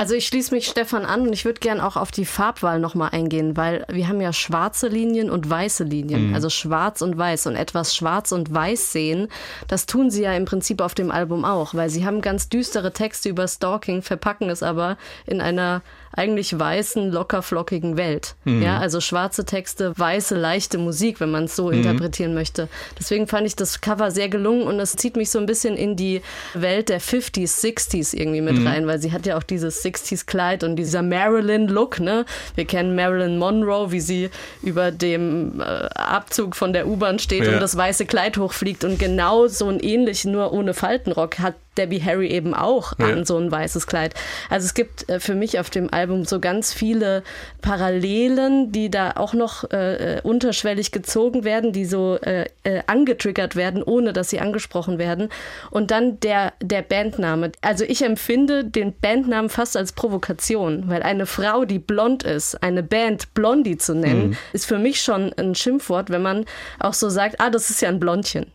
S4: Also ich schließe mich Stefan an und ich würde gern auch auf die Farbwahl nochmal eingehen, weil wir haben ja schwarze Linien und weiße Linien, also schwarz und weiß. Und etwas schwarz und weiß sehen, das tun sie ja im Prinzip auf dem Album auch, weil sie haben ganz düstere Texte über Stalking, verpacken es aber in einer eigentlich weißen, lockerflockigen Welt. Ja, also schwarze Texte, weiße, leichte Musik, wenn man es so interpretieren möchte. Deswegen fand ich das Cover sehr gelungen und es zieht mich so ein bisschen in die Welt der 50s, 60s irgendwie mit rein, weil sie hat ja auch dieses 60s Kleid und dieser Marilyn Look, ne? Wir kennen Marilyn Monroe, wie sie über dem äh, Abzug von der U-Bahn steht
S5: Ja.
S4: und das weiße Kleid hochfliegt und genau so ein ähnlich, nur ohne Faltenrock hat Debbie Harry eben auch
S5: Ja.
S4: an so ein weißes Kleid. Also es gibt äh, für mich auf dem Album so ganz viele Parallelen, die da auch noch äh, äh, unterschwellig gezogen werden, die so äh, äh, angetriggert werden, ohne dass sie angesprochen werden. Und dann der, der Bandname. Also ich empfinde den Bandnamen fast als Provokation, weil eine Frau, die blond ist, eine Band Blondie zu nennen, ist für mich schon ein Schimpfwort, wenn man auch so sagt, ah, das ist ja ein Blondchen.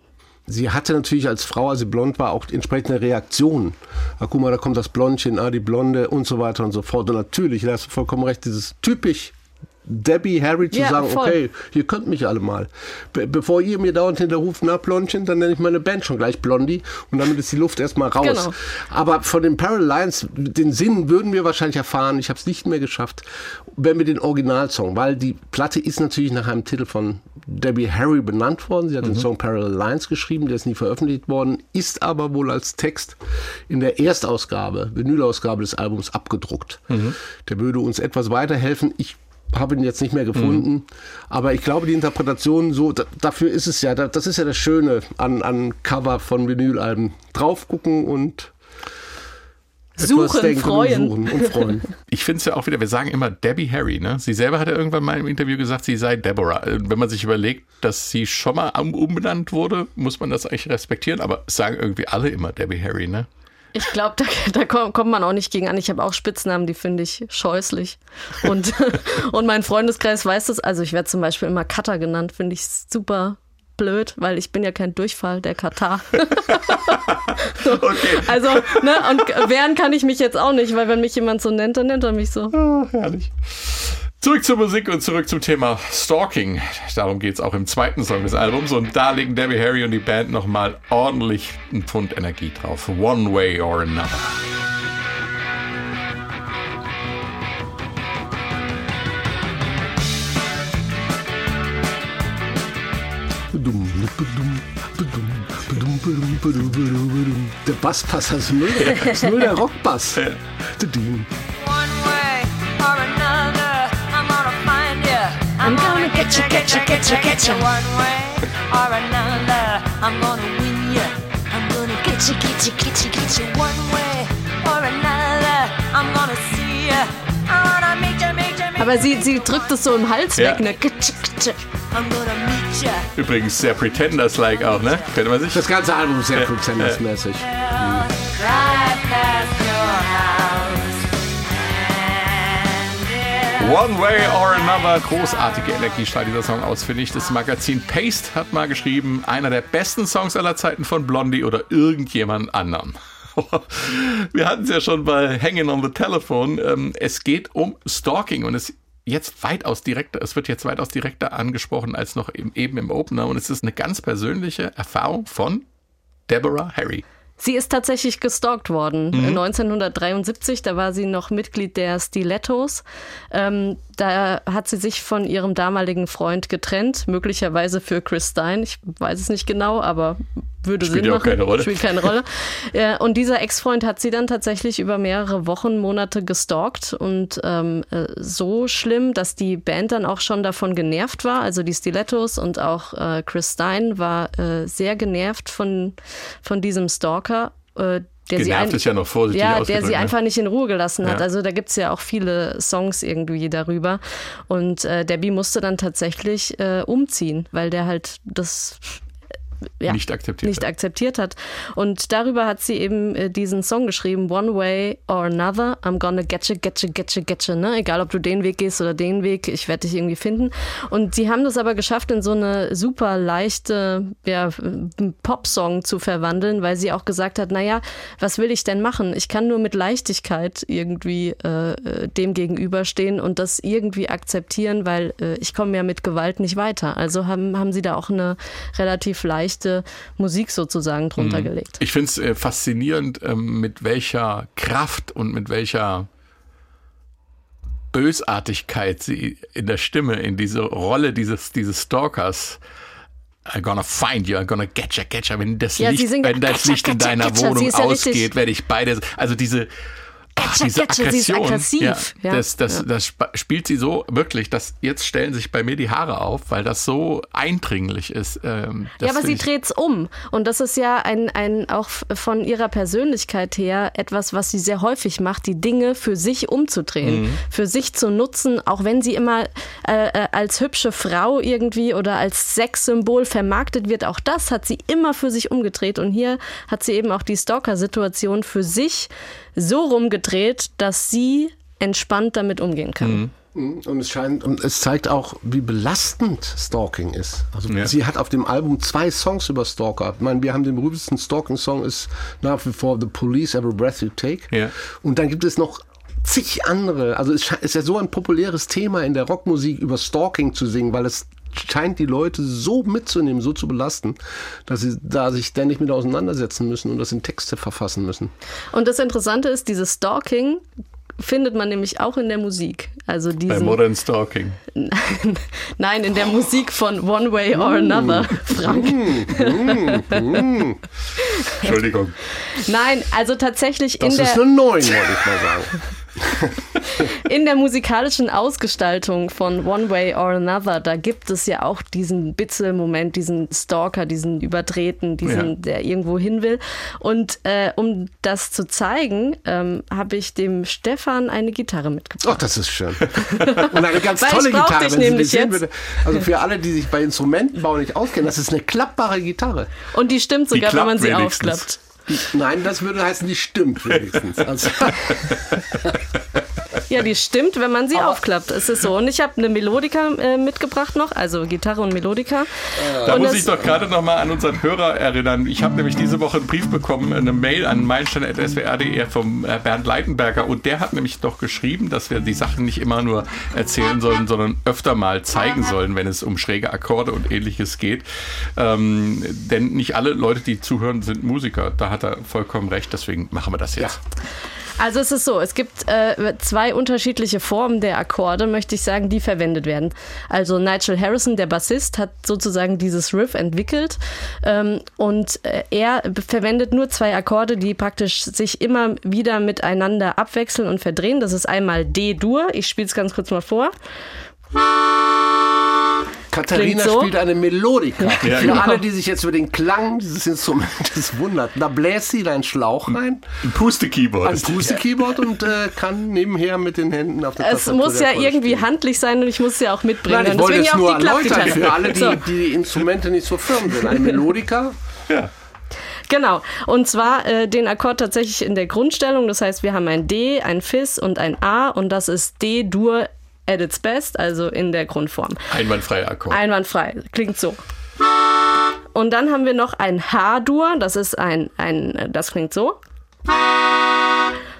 S3: Sie hatte natürlich als Frau, als sie blond war, auch entsprechende Reaktionen. Ah, guck mal, da kommt das Blondchen, ah, die Blonde und so weiter und so fort. Und natürlich, da hast du vollkommen recht, dieses typisch Debbie Harry zu
S4: Ja,
S3: sagen,
S4: voll.
S3: okay, ihr könnt mich alle mal. Be bevor ihr mir dauernd hinterruft, na Blondchen, dann nenne ich meine Band schon gleich Blondie und damit ist die Luft erstmal raus.
S4: Genau.
S3: Aber von den Parallel Lines, den Sinn würden wir wahrscheinlich erfahren, ich habe es nicht mehr geschafft, wenn wir den Originalsong, weil die Platte ist natürlich nach einem Titel von Debbie Harry benannt worden. Sie hat den Song Parallel Lines geschrieben, der ist nie veröffentlicht worden, ist aber wohl als Text in der Erstausgabe, Vinylausgabe des Albums abgedruckt. Der würde uns etwas weiterhelfen. Ich habe ihn jetzt nicht mehr gefunden, aber ich glaube, die Interpretation so, da, dafür ist es ja, da, das ist ja das Schöne an, an Cover von Vinylalben. Drauf gucken und
S4: Suchen, freuen.
S3: Und suchen und freuen. *laughs*
S5: Ich finde es ja auch wieder, wir sagen immer Debbie Harry, ne? Sie selber hat ja irgendwann mal im Interview gesagt, sie sei Deborah. Äh, Wenn man sich überlegt, dass sie schon mal um- umbenannt wurde, muss man das eigentlich respektieren, aber sagen irgendwie alle immer Debbie Harry, ne?
S4: Ich glaube, da, da kommt kommt man auch nicht gegen an. Ich habe auch Spitznamen, die finde ich scheußlich. Und, *laughs* und mein Freundeskreis weiß das. Also ich werde zum Beispiel immer Cutter genannt, finde ich super blöd, weil ich bin ja kein Durchfall, der Katar. *laughs*
S5: Okay.
S4: Also, ne, und wehren kann ich mich jetzt auch nicht, weil wenn mich jemand so nennt, dann nennt er mich so.
S5: Ah, herrlich. Zurück zur Musik und zurück zum Thema Stalking. Darum geht es auch im zweiten Song des Albums. Und da legen Debbie Harry und die Band nochmal ordentlich einen Pfund Energie drauf. One way or another.
S3: Der Basspass, das ist null, das ist null der Rockbass.
S1: One way or another, I'm gonna get you, get you, get you, get you. One way or another, I'm gonna win you. I'm gonna get you, get you, get you, get you. One way or another, I'm gonna see you. I wanna meet you, meet you, meet
S4: Aber sie, sie drückt es so im Hals
S5: Ja.
S4: weg, ne?
S1: I'm gonna meet you.
S5: Übrigens sehr Pretenders-like auch, ne? Könnte man sich.
S3: Das ganze Album ist sehr Pretenders-mäßig.
S1: Drive past
S5: One Way or Another, großartige Energie strahlt dieser Song aus, finde ich. Das Magazin Paste hat mal geschrieben, einer der besten Songs aller Zeiten von Blondie oder irgendjemand anderem. *laughs* Wir hatten es ja schon bei Hanging on the Telephone. Ähm, Es geht um Stalking und es jetzt weitaus direkter, es wird jetzt weitaus direkter angesprochen als noch eben im Opener und es ist eine ganz persönliche Erfahrung von Deborah Harry.
S4: Sie ist tatsächlich gestalkt worden.
S5: Mhm.
S4: 1973, da war sie noch Mitglied der Stilettos. Ähm, da hat sie sich von ihrem damaligen Freund getrennt, möglicherweise für Chris Stein. Ich weiß es nicht genau, aber würde
S5: Spielt
S4: Sinn
S5: ja auch
S4: machen.
S5: keine Rolle.
S4: Spielt keine Rolle. *laughs* Ja, und dieser Ex-Freund hat sie dann tatsächlich über mehrere Wochen, Monate gestalkt und ähm, äh, so schlimm, dass die Band dann auch schon davon genervt war. Also die Stilettos und auch äh, Chris Stein war äh, sehr genervt von, von diesem Stalker. Äh, der sie
S5: Genervt
S4: ein-
S5: ist ja noch vorsichtig
S4: ja, der sie
S5: ne?
S4: einfach nicht in Ruhe gelassen hat.
S5: Ja.
S4: Also da gibt's ja auch viele Songs irgendwie darüber. Und äh, Debbie musste dann tatsächlich äh, umziehen, weil der halt das ja,
S5: Nicht akzeptiert
S4: nicht
S5: hat.
S4: akzeptiert hat. Und darüber hat sie eben äh, diesen Song geschrieben, One Way or Another, I'm gonna get you, get you, get you, get you, ne? Egal, ob du den Weg gehst oder den Weg, ich werde dich irgendwie finden. Und sie haben das aber geschafft, in so eine super leichte ja, Popsong zu verwandeln, weil sie auch gesagt hat, naja, was will ich denn machen? Ich kann nur mit Leichtigkeit irgendwie äh, äh, dem gegenüberstehen und das irgendwie akzeptieren, weil äh, ich komme ja mit Gewalt nicht weiter. Also haben, haben sie da auch eine relativ leichte Musik sozusagen drunter
S5: Mhm.
S4: gelegt.
S5: Ich finde es äh, faszinierend, ähm, mit welcher Kraft und mit welcher Bösartigkeit sie in der Stimme, in diese Rolle dieses, dieses Stalkers, I'm gonna find you, I'm gonna get you, get you. Wenn das
S4: Ja,
S5: Licht, wenn das Licht in deiner Wohnung ausgeht, werde ich beide, also diese, ach, diese
S4: Getcha, sie ist
S5: Aggression,
S4: aggressiv,
S5: ja, das, das,
S4: Ja.
S5: das sp- spielt sie so wirklich, dass jetzt stellen sich bei mir die Haare auf, weil das so eindringlich ist. Ähm,
S4: Ja, aber sie dreht's um. Und das ist ja ein, ein auch von ihrer Persönlichkeit her etwas, was sie sehr häufig macht, die Dinge für sich umzudrehen,
S5: Mhm.
S4: für sich zu nutzen, auch wenn sie immer äh, äh, als hübsche Frau irgendwie oder als Sexsymbol vermarktet wird. Auch das hat sie immer für sich umgedreht. Und hier hat sie eben auch die Stalker-Situation für sich so rumgedreht, dass sie entspannt damit umgehen kann.
S5: Mhm.
S3: Und es scheint, und es zeigt auch, wie belastend Stalking ist. Also
S5: Ja.
S3: sie hat auf dem Album zwei Songs über Stalker. Ich meine, wir haben den berühmtesten Stalking-Song ist nach wie vor The Police Every Breath You Take.
S5: Ja.
S3: Und dann gibt es noch zig andere. Also es ist ja so ein populäres Thema in der Rockmusik über Stalking zu singen, weil es scheint die Leute so mitzunehmen, so zu belasten, dass sie da sich ständig mit auseinandersetzen müssen und das in Texte verfassen müssen.
S4: Und das Interessante ist, dieses Stalking findet man nämlich auch in der Musik. Also
S5: bei
S4: diesen,
S5: Modern Stalking. *laughs*
S4: Nein, in der Musik von One Way or
S5: Mm.
S4: Another, Frank. *laughs*
S5: Entschuldigung.
S4: Nein, also tatsächlich in
S3: Das ist
S4: der,
S3: eine neun, wollte ich mal sagen. *laughs*
S4: in der musikalischen Ausgestaltung von One Way or Another, da gibt es ja auch diesen Bitzel-Moment, diesen Stalker, diesen Überdrehten, diesen,
S5: Ja.
S4: der irgendwo hin will. Und äh, um das zu zeigen, ähm, habe ich dem Stefan eine Gitarre mitgebracht.
S3: Ach, das ist schön. *laughs* Und eine ganz tolle Gitarre,
S4: dich
S3: wenn Sie
S4: nämlich
S3: die sehen
S4: jetzt.
S3: würde. Also für alle, die sich bei Instrumentenbau nicht auskennen, das ist eine klappbare Gitarre.
S4: Und die stimmt
S5: Die
S4: sogar, wenn man sie
S5: wenigstens.
S4: aufklappt.
S3: Nein, das würde heißen, die stimmt wenigstens. Also, *laughs*
S4: Ja, die stimmt, wenn man sie aufklappt. Es ist so. Und ich habe eine Melodika äh, mitgebracht noch, also Gitarre und Melodika.
S5: Da
S4: und
S5: muss ich doch gerade noch mal an unseren Hörer erinnern. Ich habe nämlich diese Woche einen Brief bekommen, eine Mail an meilenstein.swr.de vom äh, Bernd Leitenberger und der hat nämlich doch geschrieben, dass wir die Sachen nicht immer nur erzählen sollen, sondern öfter mal zeigen sollen, wenn es um schräge Akkorde und ähnliches geht. Ähm, denn nicht alle Leute, die zuhören, sind Musiker. Da hat er vollkommen recht, deswegen machen wir das jetzt.
S4: Also es ist so, es gibt äh, zwei unterschiedliche Formen der Akkorde, möchte ich sagen, die verwendet werden. Also Nigel Harrison, der Bassist, hat sozusagen dieses Riff entwickelt ähm, und äh, er verwendet nur zwei Akkorde, die praktisch sich immer wieder miteinander abwechseln und verdrehen. Das ist einmal D-Dur, ich spiele es ganz kurz mal vor.
S3: Katharina
S4: so.
S3: spielt eine Melodika.
S5: Ja,
S3: Für
S5: genau.
S3: alle, die sich jetzt über den Klang dieses Instrumentes *laughs* wundern, da bläst sie in einen Schlauch rein,
S5: Ein Puste-Keyboard.
S3: ein. Puste-Keyboard und äh, kann nebenher mit den Händen auf der
S4: Es
S3: Tastatur
S4: muss ja irgendwie
S3: spielen.
S4: handlich sein und ich muss es ja auch mitbringen.
S3: Nein, ich wollte
S4: Deswegen
S3: es
S4: ja
S3: nur
S4: auch die
S3: erläutern für alle, die,
S4: So.
S3: die die Instrumente nicht so firm sind. Eine Melodika, *laughs*
S5: Ja.
S4: Genau. Und zwar äh, den Akkord tatsächlich in der Grundstellung. Das heißt, wir haben ein D, ein Fis und ein A und das ist D-Dur at its best, also in der Grundform.
S5: Einwandfreier Akkord.
S4: Einwandfrei. Klingt so. Und dann haben wir noch ein H-Dur. Das ist ein, ein, das klingt so.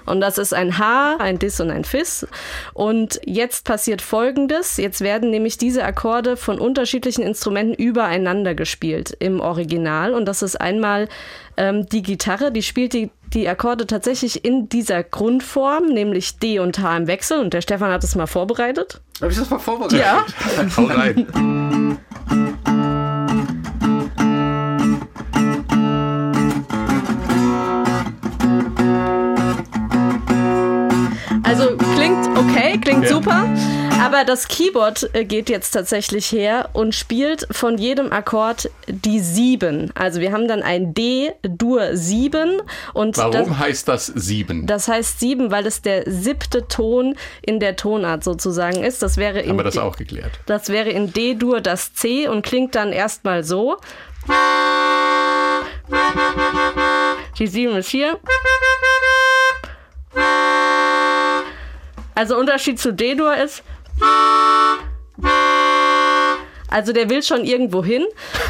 S4: Und das ist ein H, ein Dis und ein Fis. Und jetzt passiert Folgendes. Jetzt werden nämlich diese Akkorde von unterschiedlichen Instrumenten übereinander gespielt im Original. Und das ist einmal ähm, die Gitarre, die spielt die, die Akkorde tatsächlich in dieser Grundform, nämlich D und H im Wechsel. Und der Stefan hat es mal vorbereitet.
S3: Habe ich das mal vorbereitet?
S4: Ja. *laughs*
S5: Hau rein.
S4: Also klingt okay, klingt ja. super. Aber das Keyboard äh, geht jetzt tatsächlich her und spielt von jedem Akkord die sieben. Also wir haben dann ein D-Dur 7 und
S5: Warum
S4: das,
S5: heißt das sieben?
S4: das heißt sieben, weil es der siebte Ton in der Tonart sozusagen ist. Das wäre in
S5: Haben wir das auch geklärt?
S4: Das wäre in D-Dur das C und klingt dann erstmal so. Die 7 ist hier. Also Unterschied zu D-Dur ist. Also der will schon irgendwo hin.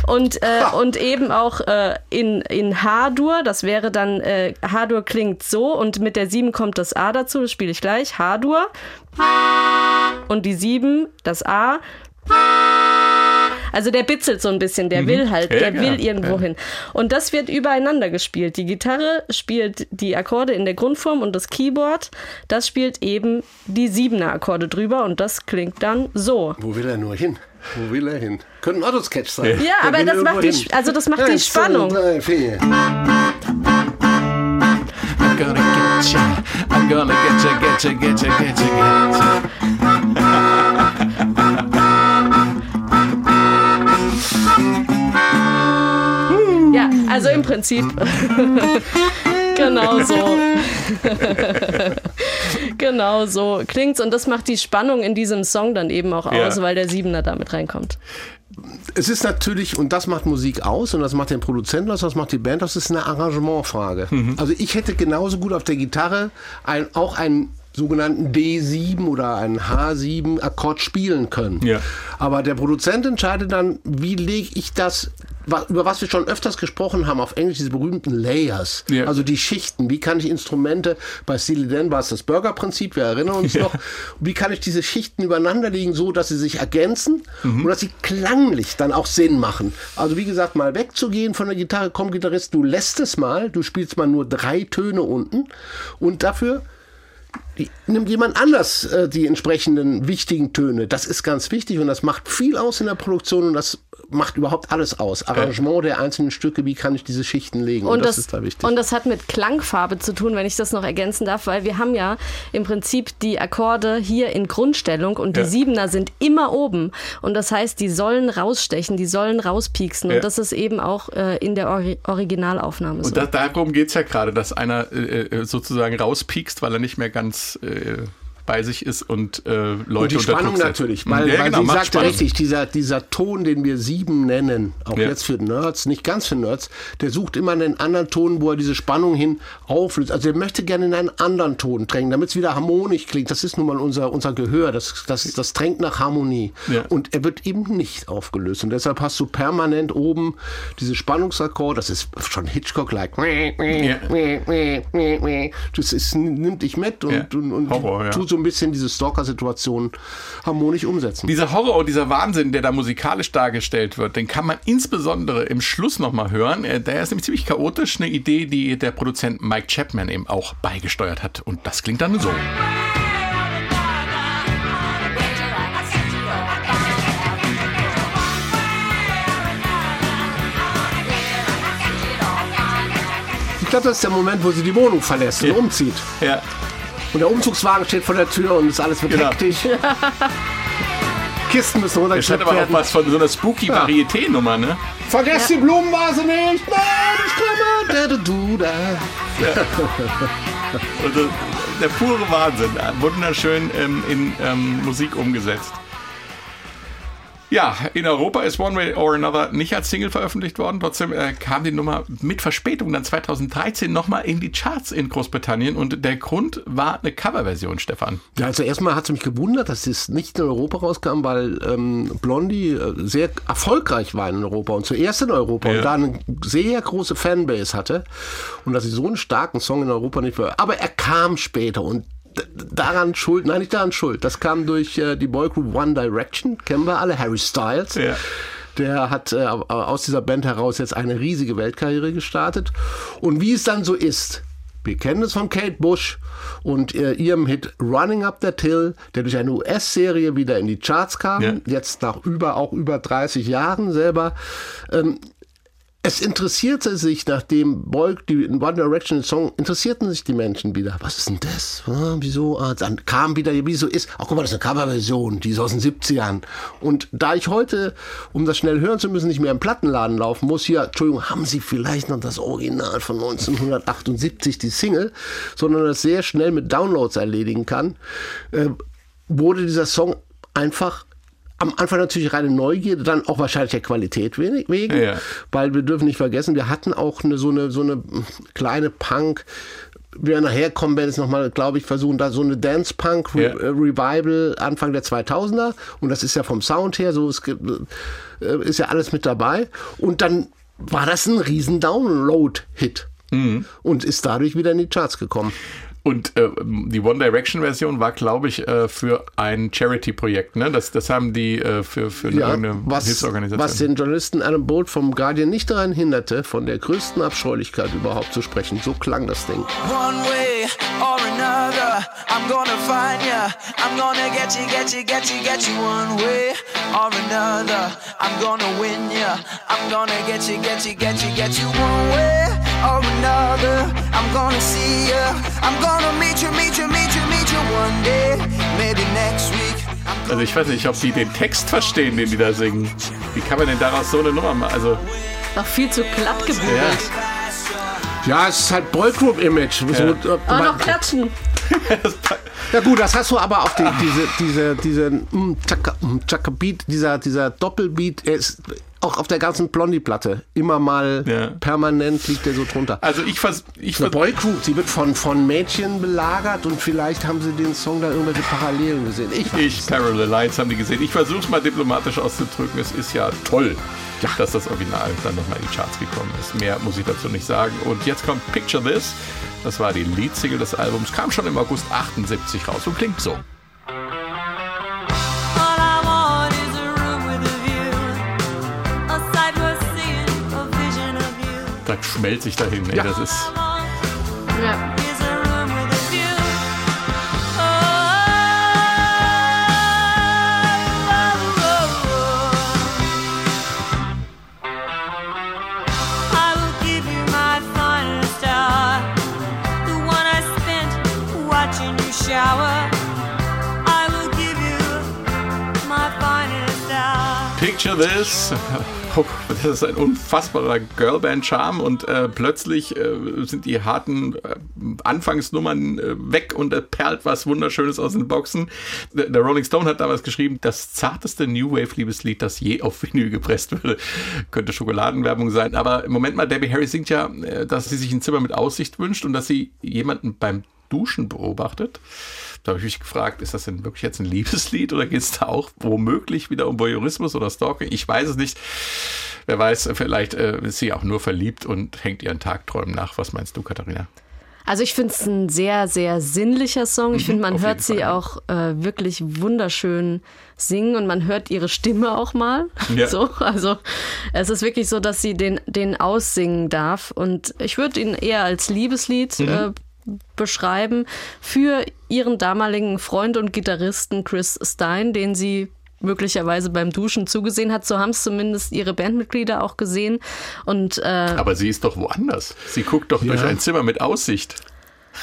S4: Und, äh, und eben auch äh, in, in H-Dur, das wäre dann, äh, H-Dur klingt so. Und mit der 7 kommt das A dazu, das spiele ich gleich, H-Dur. Und die 7, das A. Also der bitzelt so ein bisschen, der will halt, der
S5: ja,
S4: will irgendwo
S5: ja.
S4: hin. Und das wird übereinander gespielt. Die Gitarre spielt die Akkorde in der Grundform und das Keyboard, das spielt eben die siebener Akkorde drüber und das klingt dann so.
S3: Wo will er nur hin? Wo will er hin? Könnte ein Autosketch sein.
S4: Ja,
S3: Der
S4: aber
S3: will
S4: das
S3: irgendwo
S4: macht die, also das macht die
S3: Eins, zwei,
S4: Spannung.
S3: drei, vier.
S5: I'm gonna get ya. I'm gonna get ya, get ya, get ya, get ya, get ya.
S4: Also im Prinzip *laughs* genau so. *laughs* genau so klingt's und das macht die Spannung in diesem Song dann eben auch
S5: Ja.
S4: aus, weil der Siebener damit reinkommt.
S3: Es ist natürlich, und das macht Musik aus und das macht den Produzenten aus, das macht die Band aus, das ist eine Arrangementfrage.
S5: Mhm.
S3: Also ich hätte genauso gut auf der Gitarre ein, auch einen sogenannten D7 oder einen H7 Akkord spielen können.
S5: Ja.
S3: Aber der Produzent entscheidet dann, wie lege ich das, über was wir schon öfters gesprochen haben, auf Englisch diese berühmten Layers,
S5: Ja.
S3: also die Schichten. Wie kann ich Instrumente, bei Steely Dan war es das Burger-Prinzip, wir erinnern uns noch, wie kann ich diese Schichten übereinander legen, so dass sie sich ergänzen und dass sie klanglich dann auch Sinn machen. Also wie gesagt, mal wegzugehen von der Gitarre, komm Gitarrist, du lässt es mal, du spielst mal nur drei Töne unten und dafür nimmt jemand anders äh, die entsprechenden wichtigen Töne. Das ist ganz wichtig und das macht viel aus in der Produktion und das macht überhaupt alles aus. Arrangement der einzelnen Stücke, wie kann ich diese Schichten legen und, das, ist da wichtig.
S4: und das hat mit Klangfarbe zu tun, wenn ich das noch ergänzen darf, weil wir haben ja im Prinzip die Akkorde hier in Grundstellung und die
S5: Ja.
S4: Siebener sind immer oben. Und das heißt, die sollen rausstechen, die sollen rauspieksen.
S5: Ja.
S4: Und das ist eben auch äh, in der Ori Originalaufnahme so.
S5: Und da, darum geht's ja gerade, dass einer äh, äh, sozusagen rauspiekst, weil er nicht mehr ganz äh, bei sich ist und äh, Leute
S3: Und die Spannung natürlich, weil,
S5: ja,
S3: weil
S5: genau,
S3: sie sagte
S5: Spannung.
S3: richtig, dieser, dieser Ton, den wir sieben nennen, auch
S5: Ja.
S3: jetzt für Nerds, nicht ganz für Nerds, der sucht immer einen anderen Ton, wo er diese Spannung hin auflöst. Also er möchte gerne in einen anderen Ton drängen, damit es wieder harmonisch klingt. Das ist nun mal unser, unser Gehör, das, das, das drängt nach Harmonie.
S5: Ja.
S3: Und er wird eben nicht aufgelöst. Und deshalb hast du permanent oben diese Spannungsakkord, das ist schon Hitchcock-like. Das ist, nimmt dich mit und, und, und
S5: Horror, ja.
S3: tut so ein bisschen diese Stalker-Situation harmonisch umsetzen.
S5: Dieser Horror und dieser Wahnsinn, der da musikalisch dargestellt wird, den kann man insbesondere im Schluss nochmal hören. Äh, Der ist nämlich ziemlich chaotisch. Eine Idee, die der Produzent Mike Chapman eben auch beigesteuert hat. Und das klingt dann so.
S3: Ich glaube, das ist der Moment, wo sie die Wohnung verlässt und
S5: Ja.
S3: umzieht.
S5: Ja,
S3: Und der Umzugswagen steht vor der Tür und es alles wird
S5: Genau.
S3: hektisch. *laughs* Kisten müssen
S5: das hat
S3: runtergeschleppt
S5: aber auch
S3: werden.
S5: was von so einer spooky
S3: Ja.
S5: Varieté-Nummer, ne?
S3: Vergesst die Blumenvase nicht! Nein, ich komme! Da, da, du, da. *laughs*
S5: Also, der pure Wahnsinn. Wunderschön ähm, in ähm, Musik umgesetzt. Ja, in Europa ist One Way or Another nicht als Single veröffentlicht worden. Trotzdem äh, kam die Nummer mit Verspätung dann 2013 nochmal in die Charts in Großbritannien. Und der Grund war eine Coverversion, Stefan.
S3: Ja, also erstmal hat es mich gewundert, dass es nicht in Europa rauskam, weil ähm, Blondie äh, sehr erfolgreich war in Europa und zuerst in Europa
S5: Ja.
S3: und da eine sehr große Fanbase hatte und dass sie so einen starken Song in Europa nicht ver Aber er kam später und daran schuld, nein, nicht daran schuld. Das kam durch äh, die Boygroup One Direction, kennen wir alle, Harry Styles.
S5: Ja.
S3: Der hat äh, aus dieser Band heraus jetzt eine riesige Weltkarriere gestartet. Und wie es dann so ist, wir kennen es von Kate Bush und äh, ihrem Hit Running Up That Hill, der durch eine US-Serie wieder in die Charts kam,
S5: Ja.
S3: jetzt nach über auch über 30 Jahren selber. Ähm, es interessierte sich, nachdem Boy, die One Direction Song, interessierten sich die Menschen wieder. Was ist denn das? Ah, wieso? Ah, dann kam wieder, wie so ist. Ach, guck mal, das ist eine Coverversion, die ist aus den 70ern. Und da ich heute, um das schnell hören zu müssen, nicht mehr im Plattenladen laufen muss, hier, Entschuldigung, haben Sie vielleicht noch das Original von 1978, die Single, sondern das sehr schnell mit Downloads erledigen kann, äh, wurde dieser Song einfach am Anfang natürlich reine Neugierde, dann auch wahrscheinlich der Qualität wenig- wegen,
S5: Ja.
S3: weil wir dürfen nicht vergessen, wir hatten auch eine, so, eine, so eine kleine Punk, wir nachher kommen, werden es nochmal, glaube ich, versuchen, da so eine Dance-Punk
S5: Ja.
S3: Re Revival Anfang der 2000er und das ist ja vom Sound her so, es gibt, äh, ist ja alles mit dabei und dann war das ein riesen Download-Hit und ist dadurch wieder in die Charts gekommen.
S5: Und äh, die One Direction Version war, glaube ich, äh, für ein Charity-Projekt. Ne? Das, das haben die äh, für, für
S3: Ja,
S5: irgendeine
S3: was,
S5: Hilfsorganisation.
S3: was den Journalisten Adam Bolt vom Guardian nicht daran hinderte, von der größten Abscheulichkeit überhaupt zu sprechen. So klang das Ding.
S6: One way or another, I'm gonna find ya. I'm gonna get you, get you, get you, get you. One way or another, I'm gonna win ya. I'm gonna get you, get you, get you, get you. One way or another, I'm gonna see ya. I'm gonna meet you, meet you, meet you, meet you one day, maybe next week.
S5: Also ich weiß nicht, ob die den Text verstehen, den die da singen. Wie kann man denn daraus so eine Nummer machen? Also,
S4: Noch viel zu glatt gebügelt.
S3: Ja, es ist halt Boygroup-Image. So, äh,
S4: Ah,
S3: aber-
S4: noch klatschen. *laughs*
S3: Ja gut, das hast du aber auch die, diese, diese, diese mm, Chaka, mm, Chaka Beat, dieser, dieser Doppelbeat, er ist auch auf der ganzen Blondie-Platte immer mal
S5: Ja.
S3: permanent liegt er so drunter.
S5: also ich vers ich vers
S3: Boygroup, sie wird von, von Mädchen belagert und vielleicht haben sie den Song da irgendwelche Parallelen gesehen. Ich
S5: Ich, Parallel Lines haben die gesehen. Ich versuche es mal diplomatisch auszudrücken. Es ist ja toll, dass das Original dann nochmal in die Charts gekommen ist. Mehr muss ich dazu nicht sagen. Und jetzt kommt Picture This. Das war die Leadsingle des Albums. Kam schon im August 78 raus und klingt so. Schmelze ich dahin. Ey,
S3: Ja.
S5: Das ist.
S4: Ja.
S5: Picture This. *laughs* Das ist ein unfassbarer Girlband-Charme und äh, plötzlich äh, sind die harten äh, Anfangsnummern äh, weg und da perlt was Wunderschönes aus den Boxen. Der, der Rolling Stone hat damals geschrieben, das zarteste New Wave-Liebeslied, das je auf Vinyl gepresst wurde. Könnte Schokoladenwerbung sein. Aber im Moment mal, Debbie Harry singt ja, äh, dass sie sich ein Zimmer mit Aussicht wünscht und dass sie jemanden beim Duschen beobachtet. Da habe ich mich gefragt, ist das denn wirklich jetzt ein Liebeslied oder geht es da auch womöglich wieder um Voyeurismus oder Stalking? Ich weiß es nicht. Wer weiß, vielleicht äh, ist sie auch nur verliebt und hängt ihren Tagträumen nach. Was meinst du, Katharina?
S4: Also ich finde es ein sehr, sehr sinnlicher Song. Ich finde, man
S5: Mhm,
S4: hört sie
S5: Fall.
S4: auch äh, wirklich wunderschön singen und man hört ihre Stimme auch mal.
S5: Ja. *laughs*
S4: So, also es ist wirklich so, dass sie den, den aussingen darf. Und ich würde ihn eher als Liebeslied
S5: Mhm.
S4: äh, beschreiben für ihren damaligen Freund und Gitarristen Chris Stein, den sie möglicherweise beim Duschen zugesehen hat. So haben es zumindest ihre Bandmitglieder auch gesehen. Und äh,
S5: Aber sie ist doch woanders. Sie guckt doch durch ein Zimmer mit Aussicht.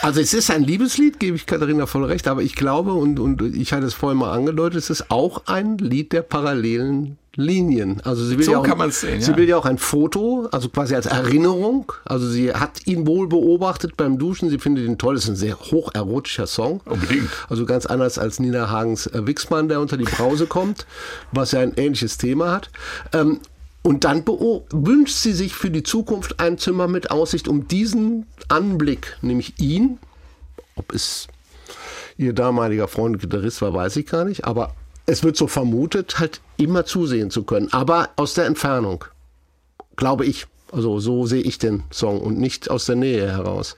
S3: Also es ist ein Liebeslied, gebe ich Katharina voll recht, aber ich glaube, und, und ich hatte es vorhin mal angedeutet, es ist auch ein Lied der parallelen Linien. Also sie will
S5: So
S3: ja auch,
S5: kann man's sehen,
S3: Sie
S5: ja.
S3: will ja auch ein Foto, also quasi als Erinnerung. Also sie hat ihn wohl beobachtet beim Duschen. Sie findet ihn toll. Das ist ein sehr hocherotischer Song.
S5: Unbedingt.
S3: Also ganz anders als Nina Hagens äh, Wixmann, der unter die Brause kommt, was ja ein ähnliches Thema hat. Ähm, und dann wünscht sie sich für die Zukunft ein Zimmer mit Aussicht, um diesen Anblick, nämlich ihn, ob es ihr damaliger Freund und Gitarrist war, weiß ich gar nicht, aber es wird so vermutet, halt immer zusehen zu können, aber aus der Entfernung, glaube ich. Also so sehe ich den Song und nicht aus der Nähe heraus.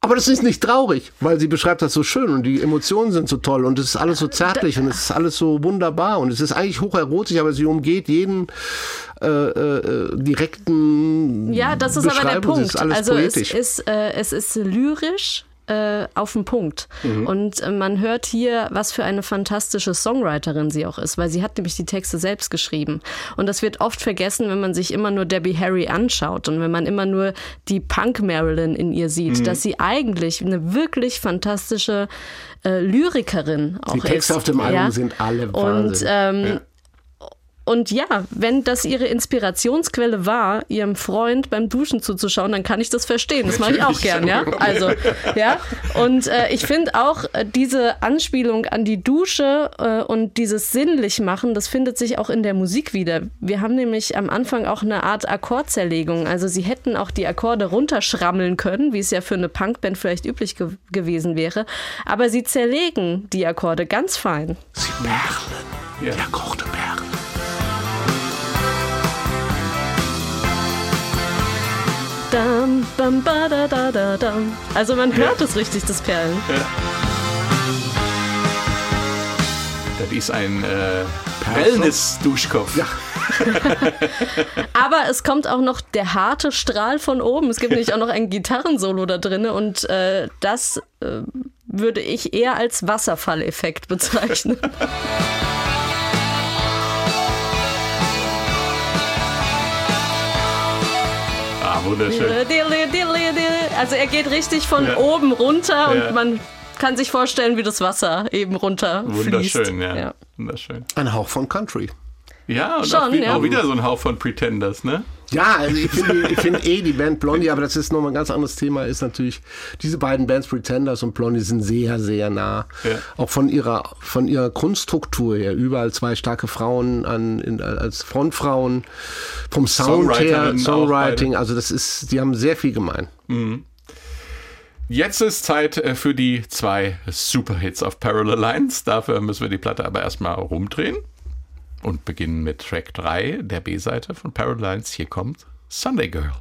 S3: Aber das ist nicht traurig, weil sie beschreibt das so schön und die Emotionen sind so toll und es ist alles so zärtlich und es ist alles so wunderbar und es ist eigentlich hocherotisch, aber sie umgeht jeden äh, äh, direkten
S4: Ja, das ist aber der
S3: Beschreibung. Es
S4: Punkt.
S3: ist
S4: also es ist, äh, es ist lyrisch, äh, auf den Punkt. Und äh, man hört hier, was für eine fantastische Songwriterin sie auch ist, weil sie hat nämlich die Texte selbst geschrieben. Und das wird oft vergessen, wenn man sich immer nur Debbie Harry anschaut und wenn man immer nur die Punk-Marilyn in ihr sieht, dass sie eigentlich eine wirklich fantastische äh, Lyrikerin auch
S3: Die Texte
S4: ist.
S3: auf dem Album
S4: Ja?
S3: sind alle
S4: Und
S3: Wahnsinn.
S4: ähm, und ja, wenn das ihre Inspirationsquelle war, ihrem Freund beim Duschen zuzuschauen, dann kann ich das verstehen. Das mache ich auch gern, ja. Also, *laughs* ja. Und äh, ich finde auch äh, diese Anspielung an die Dusche äh, und dieses sinnlich machen, das findet sich auch in der Musik wieder. Wir haben nämlich am Anfang auch eine Art Akkordzerlegung. Also sie hätten auch die Akkorde runterschrammeln können, wie es ja für eine Punkband vielleicht üblich ge gewesen wäre. Aber sie zerlegen die Akkorde ganz fein.
S3: Sie Perlen.
S5: Ja.
S3: Der kochte Perlen.
S4: Dam, bam, ba, da, da, da, dam. Also man hört es richtig, das Perlen.
S5: Das ist ein äh, Wellness-Duschkopf. Ja. *laughs*
S4: Aber es kommt auch noch der harte Strahl von oben. Es gibt nämlich auch noch ein Gitarrensolo da drin und äh, das äh, würde ich eher als Wasserfalleffekt bezeichnen. *laughs*
S5: Ah, wunderschön.
S4: Also er geht richtig von
S5: Ja.
S4: oben runter
S5: Ja.
S4: und man kann sich vorstellen, wie das Wasser eben runter fließt.
S5: Wunderschön, ja. Wunderschön.
S3: Ein Hauch von Country.
S5: Ja, und
S4: Schon,
S5: auch, wie,
S4: ja.
S5: auch wieder so ein Hauch von Pretenders, ne?
S3: Ja, also ich finde ich finde eh die Band Blondie, aber das ist nochmal ein ganz anderes Thema, ist natürlich, diese beiden Bands Pretenders und Blondie sind sehr, sehr nah.
S5: Ja.
S3: Auch von ihrer, von ihrer Grundstruktur her. Überall zwei starke Frauen an, in, als Frontfrauen, vom Sound her, Songwriting, also das ist, die haben sehr viel gemein.
S5: Jetzt ist Zeit äh, für die zwei Superhits auf Parallel Lines. Dafür müssen wir die Platte aber erstmal rumdrehen und beginnen mit Track 3 der B-Seite von Parallel Lines. Hier kommt Sunday girl.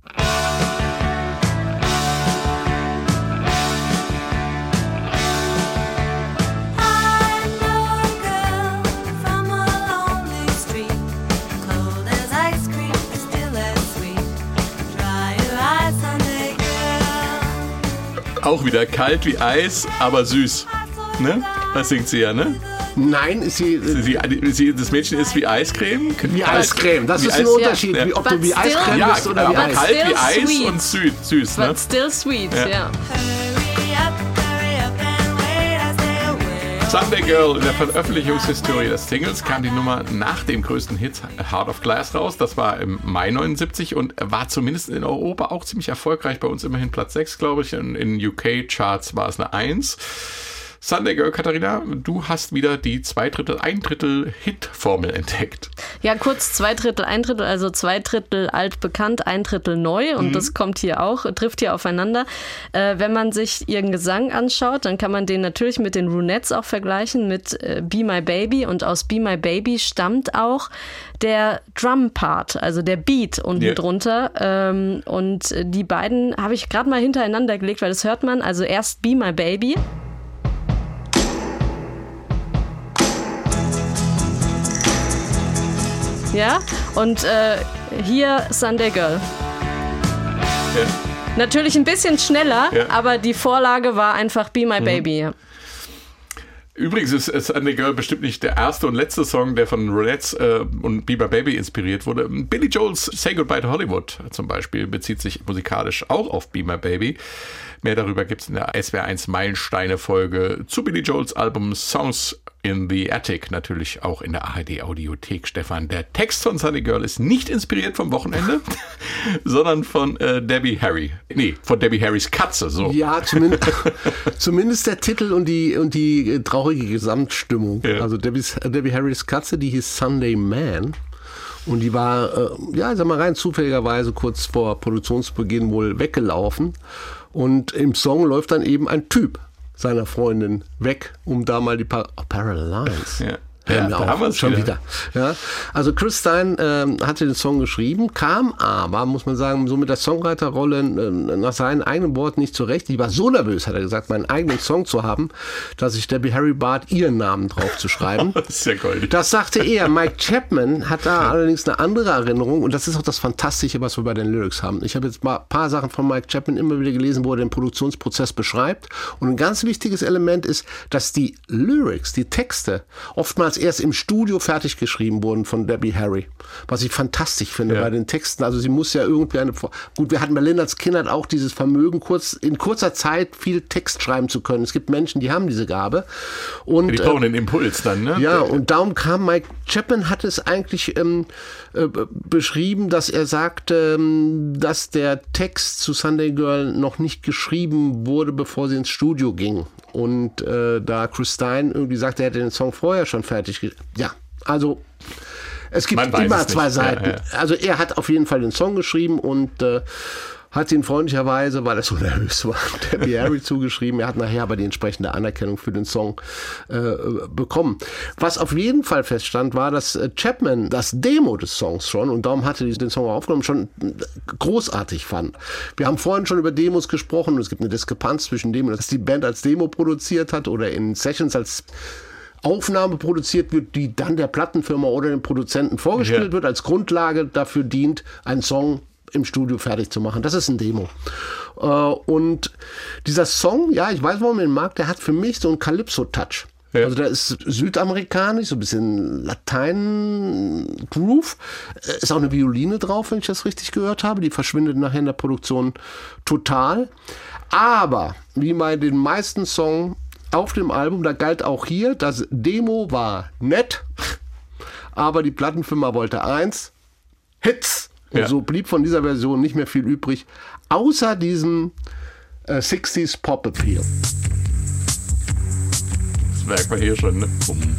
S5: Auch wieder kalt wie Eis, aber süß. Ne? Das singt sie ja, ne?
S3: Nein, ist sie,
S5: Sie, sie, sie, das Mädchen ist wie Eiscreme.
S3: wie Eiscreme. Das
S5: Wie
S3: ist ein
S5: Eis-
S3: Unterschied,
S5: Ja.
S3: wie, ob
S4: But
S3: du wie Eiscreme
S5: Ja,
S3: bist oder wie Eis.
S5: kalt wie Eis
S4: sweet.
S5: und süß, süß ne?
S4: But still sweet, ja.
S1: Hurry up, hurry up and wait, I stay away.
S5: Sunday Girl in der Veröffentlichungshistorie des Singles kam die Nummer nach dem größten Hit Heart of Glass raus. Das war im Mai 79 und war zumindest in Europa auch ziemlich erfolgreich. Bei uns immerhin Platz 6, glaube ich. In, in UK-Charts war es eine 1. Sunday Girl, Katharina, du hast wieder die zwei Drittel, ein Drittel Hit-Formel entdeckt.
S4: Ja, kurz zwei Drittel, ein Drittel, also zwei Drittel altbekannt, ein Drittel neu und das kommt hier auch, trifft hier aufeinander. Äh, wenn man sich ihren Gesang anschaut, dann kann man den natürlich mit den Runettes auch vergleichen mit äh, Be My Baby und aus Be My Baby stammt auch der Drum-Part, also der Beat unten
S5: Ja.
S4: drunter ähm, und die beiden habe ich gerade mal hintereinander gelegt, weil das hört man, also erst Be My Baby. Ja, und äh, hier Sunday Girl.
S5: Ja.
S4: Natürlich ein bisschen schneller,
S5: Ja.
S4: aber die Vorlage war einfach Be My Baby. ja.
S5: Übrigens ist ist Sunday Girl bestimmt nicht der erste und letzte Song, der von Ronettes äh, und Bieber Baby inspiriert wurde. Billy Joel's Say Goodbye to Hollywood zum Beispiel bezieht sich musikalisch auch auf Be My Baby. Mehr darüber gibt es in der SWR1 Meilensteine-Folge zu Billy Joels Album Songs in the Attic, natürlich auch in der ARD Audiothek. Stefan, der Text von Sunny Girl ist nicht inspiriert vom Wochenende, *laughs* sondern von äh, Debbie Harry. Nee, von Debbie Harrys Katze, so.
S3: Ja, zumindest, *laughs* zumindest der Titel und die, und die äh, traurige Gesamtstimmung.
S5: Ja.
S3: Also Debbie's, Debbie Harrys Katze, die hieß Sunday Man. Und die war, äh, ja, sag mal rein zufälligerweise kurz vor Produktionsbeginn wohl weggelaufen. Und im Song läuft dann eben ein Typ seiner Freundin weg, um da mal die pa oh, Parallel Lines.
S5: Ja.
S3: Hör
S5: Ja, da
S3: auf, schon
S5: wieder.
S3: wieder. Ja. Also Chris Stein ähm, hatte den Song geschrieben, kam aber, muss man sagen, so mit der Songwriterrolle äh, nach seinen eigenen Worten nicht zurecht. Ich war so nervös, hat er gesagt, meinen eigenen Song zu haben, dass ich Debbie Harry bat, ihren Namen drauf zu schreiben. *laughs*
S5: Das ist ja goldig.
S3: Das sagte er. Mike Chapman hat da allerdings eine andere Erinnerung und das ist auch das Fantastische, was wir bei den Lyrics haben. Ich habe jetzt mal ein paar Sachen von Mike Chapman immer wieder gelesen, wo er den Produktionsprozess beschreibt. Und ein ganz wichtiges Element ist, dass die Lyrics, die Texte, oftmals erst im Studio fertig geschrieben wurden von Debbie Harry. Was ich fantastisch finde
S5: Ja.
S3: bei den Texten. Also sie muss ja irgendwie eine. Gut, wir hatten bei Lennarts Kindern auch dieses Vermögen, kurz in kurzer Zeit viel Text schreiben zu können. Es gibt Menschen, die haben diese Gabe. Und,
S5: Die
S3: äh,
S5: brauchen den Impuls dann, ne?
S3: ja, und darum kam Mike Chapman hat es eigentlich ähm, äh, beschrieben, dass er sagte, ähm, dass der Text zu Sunday Girl noch nicht geschrieben wurde, bevor sie ins Studio ging. Und äh, da Chris Stein irgendwie sagte, er hätte den Song vorher schon fertig. Ja, also es gibt immer
S5: es
S3: zwei. Seiten.
S5: Ja, ja.
S3: Also er hat auf jeden Fall den Song geschrieben und äh, hat ihn freundlicherweise, weil er so nervös war, *laughs* Debbie Harry zugeschrieben. Er hat nachher aber die entsprechende Anerkennung für den Song äh, bekommen. Was auf jeden Fall feststand, war, dass äh, Chapman das Demo des Songs schon, und darum hatte er den Song auch aufgenommen, schon äh, großartig fand. Wir haben vorhin schon über Demos gesprochen und es gibt eine Diskrepanz zwischen dem, dass die Band als Demo produziert hat oder in Sessions als Aufnahme produziert wird, die dann der Plattenfirma oder dem Produzenten vorgespielt
S5: Ja.
S3: wird, als Grundlage dafür dient, einen Song im Studio fertig zu machen. Das ist ein Demo. Äh, und dieser Song, ja, ich weiß, warum man ihn mag, der hat für mich so einen Calypso-Touch.
S5: Ja.
S3: Also der ist südamerikanisch, so ein bisschen Latein-Groove. Äh, Ist auch eine Violine drauf, wenn ich das richtig gehört habe. Die verschwindet nachher in der Produktion total. Aber, wie bei den meisten Songs auf dem Album, da galt auch hier, das Demo war nett, *laughs* aber die Plattenfirma wollte eins, Hits.
S5: Ja.
S3: so blieb von dieser Version nicht mehr viel übrig, außer diesem äh, 60s Pop-Appeal.
S5: Das merkt man hier schon, ne? Bum, bum, bum,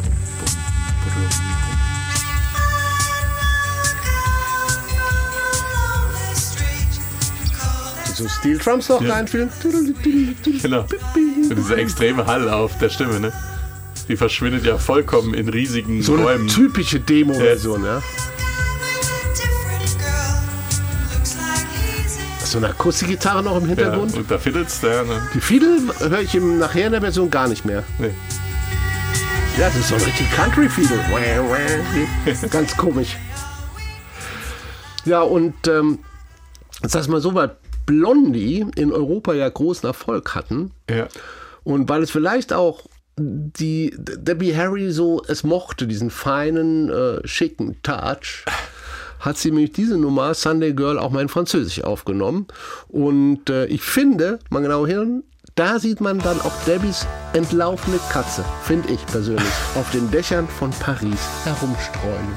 S3: So Steel Drums noch
S5: Ja.
S3: reinfielen.
S5: Genau. Und diese extreme Hall auf der Stimme, ne? Die verschwindet ja vollkommen in riesigen
S3: So eine
S5: Räumen.
S3: typische Demo-Version, ja. So eine Akustikgitarre noch im
S5: Ja,
S3: Hintergrund.
S5: und da fiddelt's da, ne?
S3: Die Fiedel höre ich im, nachher in der Version gar nicht mehr.
S5: Nee.
S3: Ja, das ist so ein richtig Country-Fiedel. *laughs* Ganz komisch. Ja, und ähm, sag mal so, weil Blondie in Europa ja großen Erfolg hatten
S5: Ja.
S3: und weil es vielleicht auch die Debbie Harry so es mochte, diesen feinen, äh, schicken Touch, hat sie nämlich diese Nummer Sunday Girl auch mal in Französisch aufgenommen. Und äh, ich finde, mal genau hin, da sieht man dann auch Debbies entlaufene Katze, finde ich persönlich, auf den Dächern von Paris herumstreuen.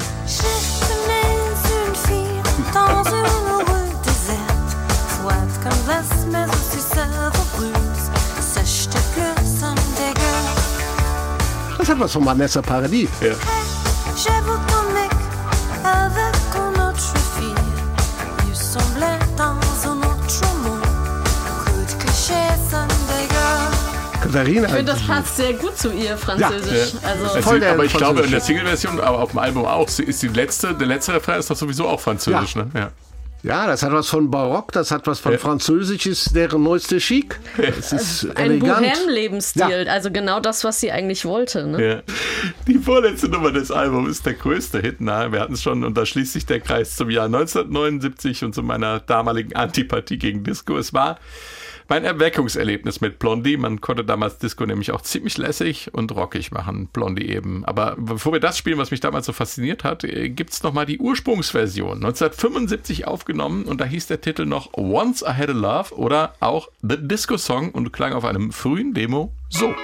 S1: Glace, mais aussi savoureuse. Sache que Sunday girl,
S3: Katharina.
S4: Ich finde, das passt sehr gut zu ihr, Französisch.
S5: Ja.
S4: Also,
S5: Also,
S3: Voll der
S5: aber ich glaube, in der. Single-Version, aber auf dem Album auch, sie ist die letzte, der letzte Refrain ist doch sowieso auch französisch,
S3: Ja.
S5: ne? Ja.
S3: Ja, das hat was von Barock, das hat was von
S5: Ja.
S3: Französisch, ist deren neueste Chic. Es ist
S4: ein
S3: elegant.
S4: Bohem-Lebensstil. Also genau das, was sie eigentlich wollte. Ne?
S5: Ja. Die vorletzte Nummer des Albums ist der größte Hit. Na, wir hatten es schon und da schließt sich der Kreis zum Jahr 1979 und zu meiner damaligen Antipathie gegen Disco. Es war mein Erweckungserlebnis mit Blondie. Man konnte damals Disco nämlich auch ziemlich lässig und rockig machen, Blondie eben. Aber bevor wir das spielen, was mich damals so fasziniert hat, gibt es nochmal die Ursprungsversion. 1975 aufgenommen und da hieß der Titel noch Once I Had a Love oder auch The Disco Song und klang auf einem frühen Demo so.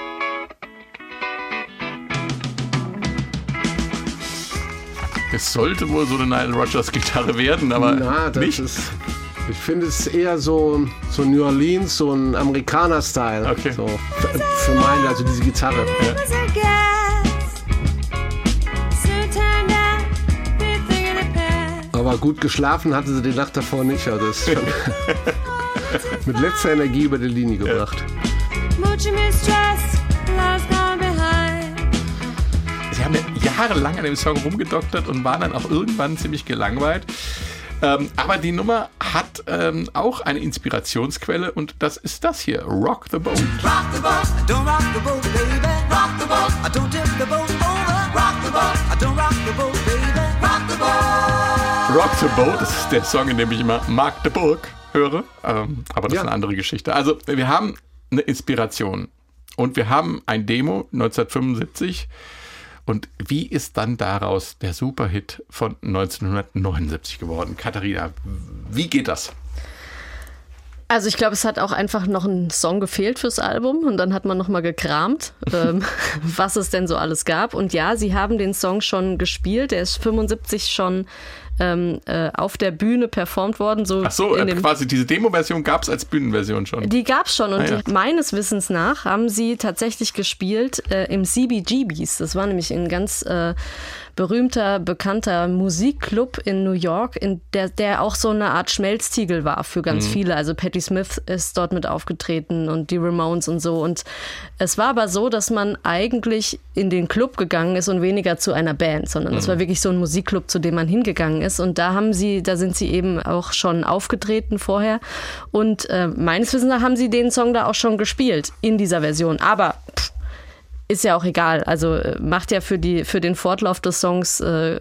S5: Es sollte wohl so eine Nile Rogers Gitarre werden, aber
S3: Na,
S5: nicht.
S3: ist. Ich finde es eher so, so New Orleans, so ein Amerikaner-Style.
S5: Okay.
S3: So, für, für meine, also diese Gitarre.
S1: was a guess. Soon turned out to be a thing in the past.
S3: Aber gut geschlafen hatte sie die Nacht davor nicht. Also das ist schon *laughs* mit letzter Energie über die Linie gebracht. Sie
S5: haben ja jahrelang an dem Song rumgedoktert und waren dann auch irgendwann ziemlich gelangweilt. Ähm, aber die Nummer hat ähm, auch eine Inspirationsquelle und das ist das hier, Rock the Boat.
S6: Rock the boat, don't rock the boat, baby. Rock the boat, I don't tip the boat over. Rock the boat, I don't rock the boat, baby. Rock the boat.
S5: Rock the Boat, das ist der Song, in dem ich immer Mark the Burg höre, ähm, aber das
S3: Ja.
S5: ist eine andere Geschichte. Also wir haben eine Inspiration und wir haben ein Demo 1975 und wie ist dann daraus der Superhit von 1979 geworden? Katharina, wie geht das?
S4: Also ich glaube, es hat auch einfach noch ein Song gefehlt fürs Album und dann hat man noch mal gekramt, *laughs* ähm, was es denn so alles gab. Und ja, sie haben den Song schon gespielt. Der ist 75 schon ähm, äh, auf der Bühne performt worden. So
S5: Ach so,
S4: in
S5: äh, quasi diese Demo-Version gab es als Bühnenversion schon.
S4: Die gab's schon und
S5: Ah, ja.
S4: die, meines Wissens nach haben sie tatsächlich gespielt äh, im CBGBs. Das war nämlich ein ganz äh, berühmter, bekannter Musikclub in New York, in der, der auch so eine Art Schmelztiegel war für ganz
S5: Mhm.
S4: viele. Also Patti Smith ist dort mit aufgetreten und die Ramones und so. Und es war aber so, dass man eigentlich in den Club gegangen ist und weniger zu einer Band, sondern es
S5: Mhm.
S4: war wirklich so ein Musikclub, zu dem man hingegangen ist. Und da haben sie, da sind sie eben auch schon aufgetreten vorher. Und äh, meines Wissens nach haben sie den Song da auch schon gespielt in dieser Version. Aber pff, ist ja auch egal. Also äh, macht ja für, die, für den Fortlauf des Songs äh,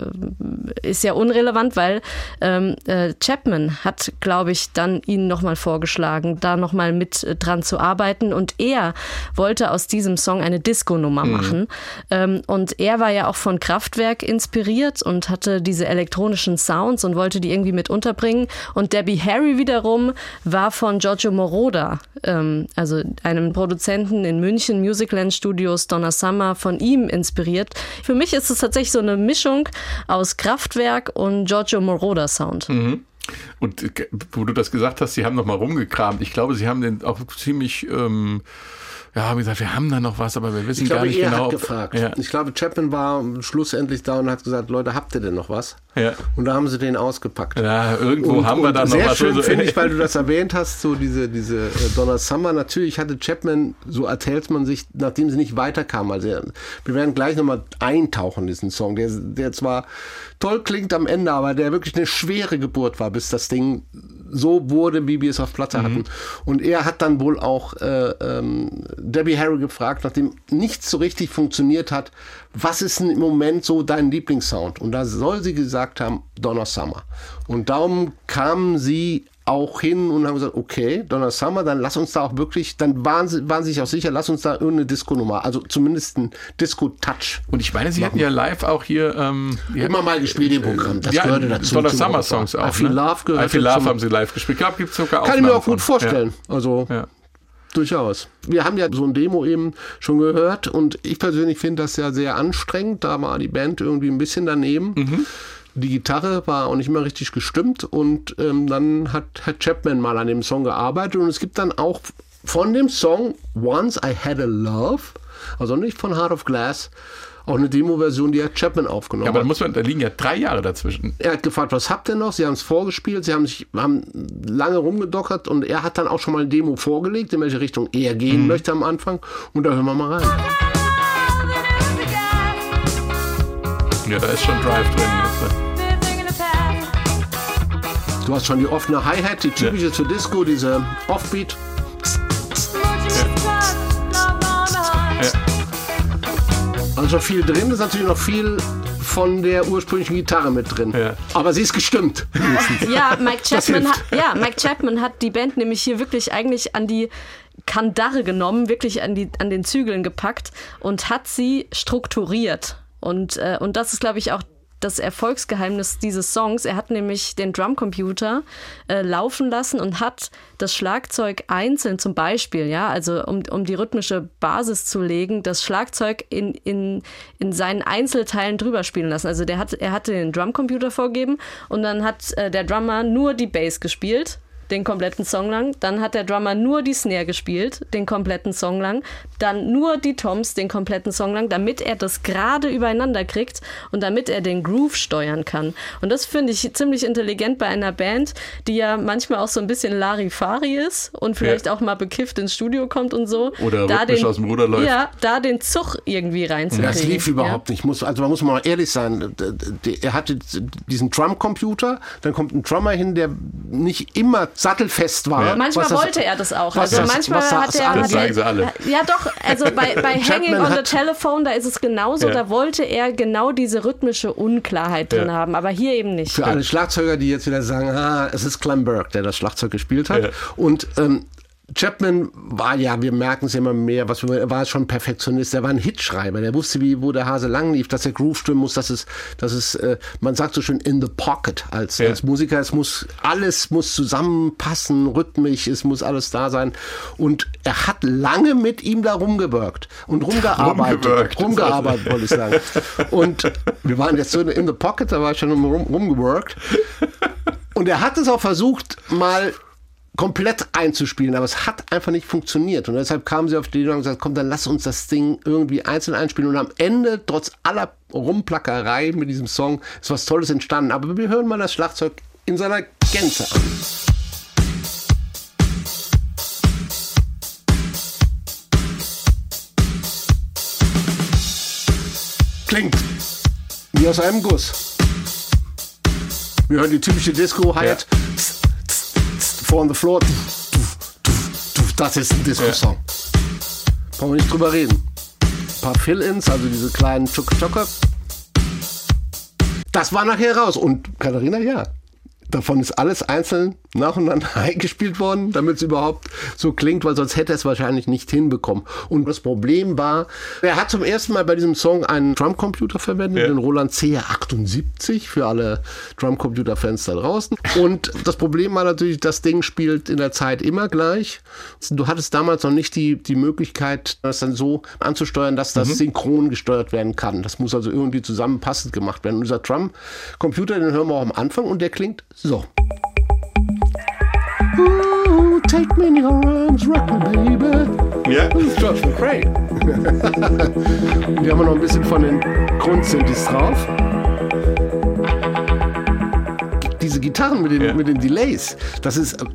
S4: ist ja unrelevant, weil ähm, äh, Chapman hat, glaube ich, dann ihn nochmal vorgeschlagen, da nochmal mit äh, dran zu arbeiten. Und er wollte aus diesem Song eine Disco-Nummer machen. Ähm, und er war ja auch von Kraftwerk inspiriert und hatte diese elektronischen Sounds und wollte die irgendwie mit unterbringen. Und Debbie Harry wiederum war von Giorgio Moroder, ähm, also einem Produzenten in München, Musicland Studios, Donna Summer, von ihm inspiriert. Für mich ist es tatsächlich so eine Mischung aus Kraftwerk und Giorgio Moroder Sound.
S5: Und äh, wo du das gesagt hast, sie haben noch mal rumgekramt. Ich glaube, sie haben den auch ziemlich, ähm, ja, haben gesagt, wir haben da noch was, aber wir wissen
S3: Ich
S5: gar
S3: glaube,
S5: nicht
S3: er
S5: genau.
S3: hat gefragt.
S5: Ja,
S3: Ich glaube, Chapman war schlussendlich da und hat gesagt, Leute, habt ihr denn noch was?
S5: ja.
S3: Und da haben sie den ausgepackt.
S5: ja irgendwo
S3: Und,
S5: haben wir da noch
S3: sehr
S5: was.
S3: schön
S5: Also,
S3: finde ich, weil du das erwähnt hast, so diese, diese äh, Donna Summer. Natürlich hatte Chapman, so erzählt man sich, nachdem sie nicht weiterkam. Also wir werden gleich nochmal eintauchen in diesen Song, der, der zwar toll klingt am Ende, aber der wirklich eine schwere Geburt war, bis das Ding so wurde, wie wir es auf Platte hatten. Und er hat dann wohl auch äh, ähm, Debbie Harry gefragt, nachdem nichts so richtig funktioniert hat, was ist denn im Moment so dein Lieblingssound? Und da soll sie gesagt haben, Donna Summer. Und darum kamen sie auch hin und haben gesagt, okay, Donna Summer, dann lass uns da auch wirklich, dann waren sie, waren sie sich auch sicher, lass uns da irgendeine Disco-Nummer, also zumindest ein Disco-Touch.
S5: Und ich meine, sie hatten ja live auch hier. Ähm,
S3: Immer mal gespielt im Programm, das
S5: ja,
S3: gehörte dazu.
S5: Donna Summer. Songs auch.
S3: I Feel
S5: ne?
S3: Love gehört
S5: I Feel. Love haben sie live gespielt. Ich glaube, gibt es sogar
S3: Kann ich mir auch gut
S5: von.
S3: vorstellen. Also
S5: Ja. Ja.
S3: durchaus. Wir haben ja so ein Demo eben schon gehört und ich persönlich finde das ja sehr anstrengend. Da war die Band irgendwie ein bisschen daneben.
S5: Mhm.
S3: Die Gitarre war auch nicht mehr richtig gestimmt und ähm, dann hat Herr Chapman mal an dem Song gearbeitet und es gibt dann auch von dem Song Once I Had a Love, also nicht von Heart of Glass, auch eine Demo-Version, die Herr Chapman aufgenommen
S5: Ja, aber
S3: hat.
S5: da muss man, da liegen ja drei Jahre dazwischen.
S3: Er hat gefragt, was habt ihr noch? Sie haben es vorgespielt, sie haben sich haben lange rumgedockert und er hat dann auch schon mal eine Demo vorgelegt, in welche Richtung er gehen
S5: Mhm.
S3: möchte am Anfang. Und da hören wir mal rein.
S5: Ja, da ist schon Drive drin. Jetzt, ne?
S3: Du hast schon die offene Hi-Hat, die typische zur Disco, diese Offbeat.
S5: Ja.
S3: Also viel drin, ist natürlich noch viel von der ursprünglichen Gitarre mit drin.
S5: Ja.
S3: Aber sie ist gestimmt. *laughs*
S4: Ja, Mike Chapman, hat, ja, Mike Chapman hat die Band nämlich hier wirklich eigentlich an die Kandare genommen, wirklich an, die, an den Zügeln gepackt und hat sie strukturiert. Und, äh, und das ist, glaube ich, auch das Erfolgsgeheimnis dieses Songs. Er hat nämlich den Drumcomputer äh, laufen lassen und hat das Schlagzeug einzeln zum Beispiel, ja, also um, um die rhythmische Basis zu legen, das Schlagzeug in, in, in seinen Einzelteilen drüber spielen lassen. Also der hat, er hatte den Drumcomputer vorgegeben und dann hat äh, der Drummer nur die Bass gespielt den kompletten Song lang. Dann hat der Drummer nur die Snare gespielt, den kompletten Song lang. Dann nur die Toms, den kompletten Song lang, damit er das gerade übereinander kriegt und damit er den Groove steuern kann. Und das finde ich ziemlich intelligent bei einer Band, die ja manchmal auch so ein bisschen Larifari ist und vielleicht
S5: Ja.
S4: auch mal bekifft ins Studio kommt und so.
S5: Oder
S4: da den,
S5: aus dem Ruder läuft.
S4: Ja, da den Zug irgendwie reinzukriegen.
S3: Das lief überhaupt nicht. Muss, also man muss mal ehrlich sein. Er hatte diesen Drum-Computer, dann kommt ein Drummer hin, der nicht immer sattelfest war.
S5: Ja.
S4: Manchmal
S3: das-
S4: wollte er das auch. Also
S3: das-
S4: manchmal
S3: was
S4: hat er.
S5: Das sagen sie alle.
S4: Ja, doch. Also bei, bei *laughs* Hanging on the
S3: hat-
S4: Telephone, da ist es genauso.
S5: Ja.
S4: Da wollte er genau diese rhythmische Unklarheit drin
S5: Ja.
S4: haben. Aber hier eben nicht.
S3: Für alle Schlagzeuger, die jetzt wieder sagen, ah, es ist Clem Burke, der das Schlagzeug gespielt hat.
S5: Ja.
S3: Und ähm, Chapman war ja, wir merken es immer mehr, was wir, er war schon Perfektionist, er war ein Hitschreiber, der wusste, wie, wo der Hase lang lief, dass der Groove stimmen muss, dass es, dass es, äh, man sagt so schön in the pocket als,
S5: Ja.
S3: als Musiker, es muss, alles muss zusammenpassen, rhythmisch, es muss alles da sein. Und er hat lange mit ihm da rumgewirkt und rumgearbeitet.
S5: Rumgewirkt.
S3: Rumgearbeitet, wollte ich sagen. Und wir waren jetzt so in the pocket, da war ich schon rum, rumgeworkt. Und er hat es auch versucht, mal komplett einzuspielen, aber es hat einfach nicht funktioniert. Und deshalb kamen sie auf die Idee und gesagt, komm, dann lass uns das Ding irgendwie einzeln einspielen. Und am Ende, trotz aller Rumplackerei mit diesem Song, ist was Tolles entstanden. Aber wir hören mal das Schlagzeug in seiner Gänze an. Klingt wie aus einem Guss. Wir hören die typische Disco-Hi-Hat. Four on the Floor. Das ist ein Disco-Song. Brauchen wir nicht drüber reden. Ein paar Fill-Ins, also diese kleinen Chuck-Chocker. Das war nachher raus. Und Katharina, ja, davon ist alles einzeln nacheinander *laughs* eingespielt worden, damit es überhaupt so klingt, weil sonst hätte er es wahrscheinlich nicht hinbekommen. Und das Problem war, er hat zum ersten Mal bei diesem Song einen Drumcomputer verwendet,
S5: Ja.
S3: den Roland CR78 für alle Drumcomputer-Fans da draußen. Und das Problem war natürlich, das Ding spielt in der Zeit immer gleich. Du hattest damals noch nicht die, die Möglichkeit, das dann so anzusteuern, dass das synchron gesteuert werden kann. Das muss also irgendwie zusammenpassend gemacht werden. Und dieser Drum-Computer, den hören wir auch am Anfang und der klingt so. Ooh, take me in your arms, rock me, baby.
S5: Ja?
S3: Das ist George McRae. Hier haben wir noch ein bisschen von den Grundsynthes drauf. Diese Gitarren mit den,
S5: Ja.
S3: mit den Delays, das ist. äh,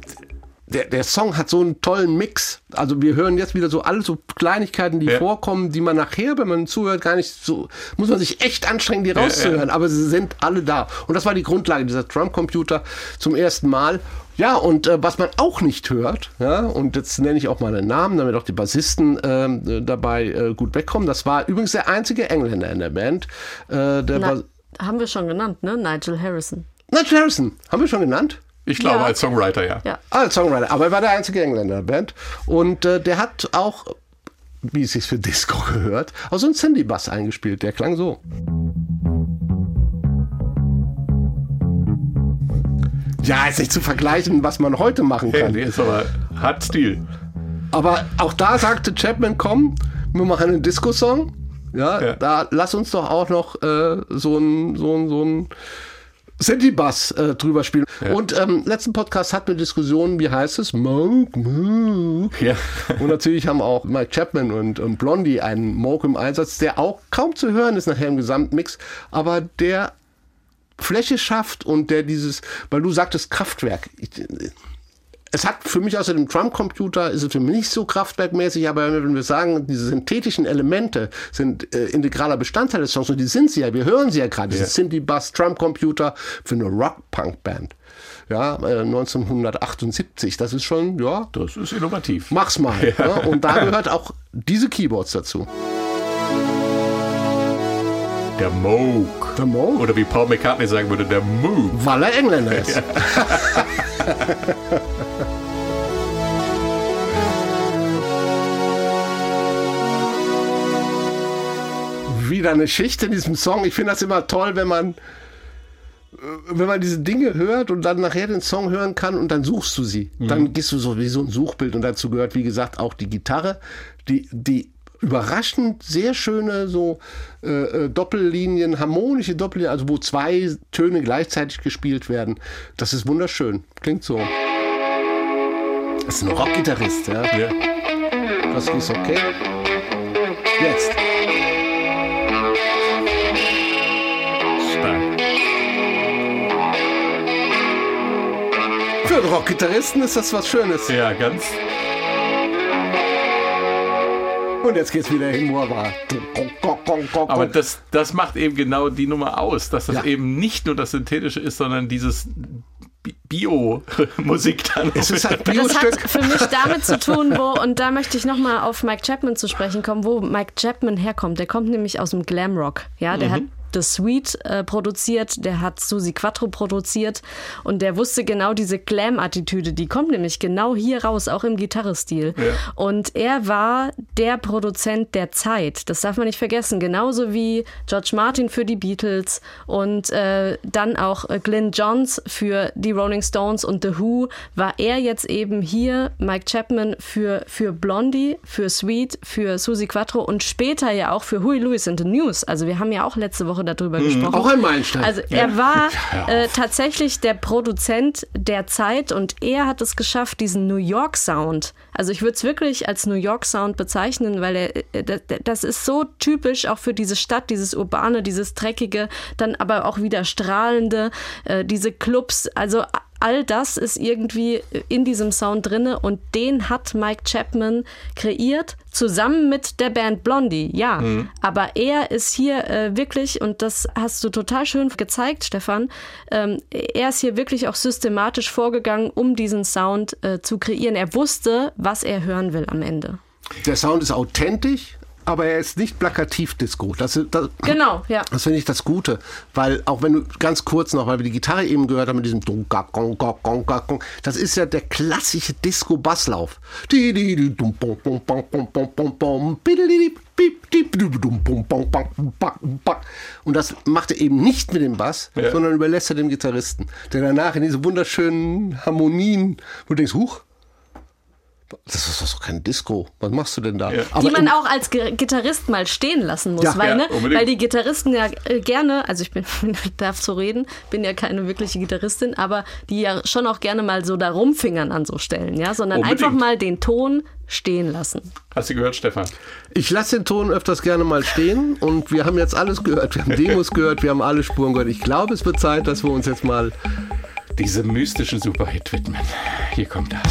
S3: Der, der Song hat so einen tollen Mix. Also wir hören jetzt wieder so alle so Kleinigkeiten, die
S5: Ja.
S3: vorkommen, die man nachher, wenn man zuhört, gar nicht so, muss man sich echt anstrengen, die rauszuhören. Aber sie sind alle da. Und das war die Grundlage dieser Drumcomputer zum ersten Mal. Ja, und äh, was man auch nicht hört, ja, und jetzt nenne ich auch mal einen Namen, damit auch die Bassisten äh, dabei äh, gut wegkommen. Das war übrigens der einzige Engländer in der Band. Äh, der
S4: Na, haben wir schon genannt, ne? Nigel Harrison.
S3: Nigel Harrison, haben wir schon genannt?
S5: Ich glaube,
S4: Ja.
S5: als Songwriter, ja.
S4: Ja.
S3: Als Songwriter, aber er war der einzige Engländer der Band. Und äh, der hat auch, wie es sich für Disco *laughs* gehört, auch so einen Cindy-Bass eingespielt. Der klang so. Ja, ist nicht zu vergleichen, was man heute machen
S5: Hey,
S3: kann.
S5: der ist aber hat Stil.
S3: Aber auch da sagte Chapman, komm, wir machen einen Disco-Song. Ja,
S5: Ja.
S3: da lass uns doch auch noch äh, so ein, so ein, so ein City-Bass äh, drüber spielen. Und ähm, letzten Podcast hatten wir Diskussionen, wie heißt es? Moke, Moke.
S5: Ja.
S3: Und natürlich haben auch Mike Chapman und, und Blondie einen Moke im Einsatz, der auch kaum zu hören ist nachher im Gesamtmix, aber der Fläche schafft und der dieses, weil du sagtest Kraftwerk. Ich, es hat für mich außer dem Drumcomputer ist es für mich nicht so kraftwerkmäßig, aber wenn wir sagen, diese synthetischen Elemente sind äh, integraler Bestandteil des Songs und die sind sie ja, wir hören sie ja gerade,
S5: Ja.
S3: yeah. Synthie Bass Drumcomputer für eine Rock-Punk-Band. Ja, äh, 1978, das ist schon, ja,
S5: Das ist innovativ.
S3: mach's mal. Ja. Und da gehört auch diese Keyboards dazu.
S5: Der Moog.
S3: Der Moog.
S5: Oder wie Paul McCartney sagen würde, der Moog.
S3: Weil er Engländer ist. *laughs* Wieder eine Schicht in diesem Song. Ich finde das immer toll, wenn man äh, wenn man diese Dinge hört und dann nachher den Song hören kann und dann suchst du sie. Dann gehst du so wie so ein Suchbild und dazu gehört, wie gesagt, auch die Gitarre, die, die überraschend sehr schöne so äh, äh, Doppellinien, harmonische Doppellinien, also wo zwei Töne gleichzeitig gespielt werden. Das ist wunderschön. Klingt so. Das ist ein Rockgitarrist, ja.
S5: Ja.
S3: Das ist okay. Jetzt.
S5: Stark.
S3: Für einen Rockgitarristen ist das was Schönes.
S5: Ja, ganz.
S3: Und jetzt geht's wieder hin, wo er war.
S5: Aber das, das macht eben genau die Nummer aus, dass das
S3: Ja.
S5: eben nicht nur das Synthetische ist, sondern dieses Bi- Bio-Musik dann.
S3: es ist halt
S4: Das hat für mich damit zu tun, wo, und da möchte ich nochmal auf Mike Chapman zu sprechen kommen, wo Mike Chapman herkommt. Der kommt nämlich aus dem Glamrock. Ja, der hat The Sweet äh, produziert, der hat Susi Quattro produziert. Und der wusste genau diese Glam-Attitüde, die kommt nämlich genau hier raus, auch im Gitarrestil. Und er war der Produzent der Zeit, das darf man nicht vergessen, genauso wie George Martin für die Beatles und äh, dann auch Glyn Johns für die Rolling Stones und The Who, war er jetzt eben hier, Mike Chapman, für, für Blondie, für Sweet, für Susi Quattro und später ja auch für Huey Lewis and the News. Also wir haben ja auch letzte Woche darüber gesprochen.
S3: Auch ein Meilenstein.
S4: Also er war äh, tatsächlich der Produzent der Zeit und er hat es geschafft, diesen New York Sound. Also ich würde es wirklich als New York Sound bezeichnen, weil er, äh, das- ist so typisch auch für diese Stadt, dieses urbane, dieses dreckige, dann aber auch wieder strahlende, äh, diese Clubs. Also all das ist irgendwie in diesem Sound drinne und den hat Mike Chapman kreiert, zusammen mit der Band Blondie, ja. Aber er ist hier äh, wirklich, und das hast du total schön gezeigt, Stefan, ähm, er ist hier wirklich auch systematisch vorgegangen, um diesen Sound äh, zu kreieren. Er wusste, was er hören will am Ende.
S3: Der Sound ist authentisch, aber er ist nicht plakativ Disco. Das, das,
S4: Genau, ja.
S3: Das finde ich das Gute, weil auch wenn du ganz kurz noch, weil wir die Gitarre eben gehört haben mit diesem das ist ja der klassische Disco-Basslauf. Di, di, di, dum, bom, bom, bom, bom, bom, bom, bom, bididi, bip, dip, dum, dum, bom, bom, bam, bam, bam. Und das macht er eben nicht mit dem Bass,
S5: Ja.
S3: sondern überlässt er dem Gitarristen, der danach in diese wunderschönen Harmonien, wo du denkst, huch, das ist doch kein Disco. Was machst du denn da?
S5: Ja.
S4: Die man auch als Ge- Gitarrist mal stehen lassen muss,
S3: Ja,
S4: weil,
S5: ja,
S4: ne, weil die Gitarristen ja äh, gerne, also ich bin, *laughs* darf so reden, bin ja keine wirkliche Gitarristin, aber die ja schon auch gerne mal so da rumfingern an so Stellen, ja, sondern
S5: Unbedingt.
S4: einfach mal den Ton stehen lassen.
S5: Hast du gehört, Stefan?
S3: Ich lasse den Ton öfters gerne mal stehen und wir haben jetzt alles gehört. Wir haben Demos gehört, wir haben alle Spuren gehört. Ich glaube, es wird Zeit, dass wir uns jetzt mal.
S5: Diese mystischen Superhit widmen. Hier kommt er.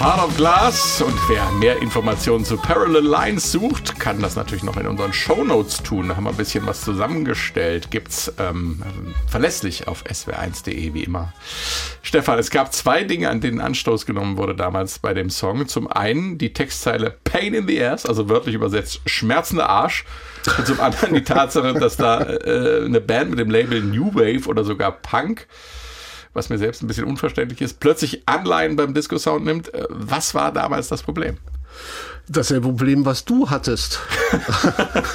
S5: Heart of Glass. Und wer mehr Informationen zu Parallel Lines sucht, kann das natürlich noch in unseren Shownotes tun. Da haben wir ein bisschen was zusammengestellt. Gibt's ähm, verlässlich auf swr1.de wie immer. Stefan, es gab zwei Dinge, an denen Anstoß genommen wurde damals bei dem Song. Zum einen die Textzeile Pain in the Ass, also wörtlich übersetzt schmerzender Arsch. Und zum anderen die Tatsache, dass da äh, eine Band mit dem Label New Wave oder sogar Punk was mir selbst ein bisschen unverständlich ist, plötzlich Anleihen beim Disco-Sound nimmt. Äh, Was war damals das Problem?
S3: Das ist ein Problem, was du hattest. *laughs*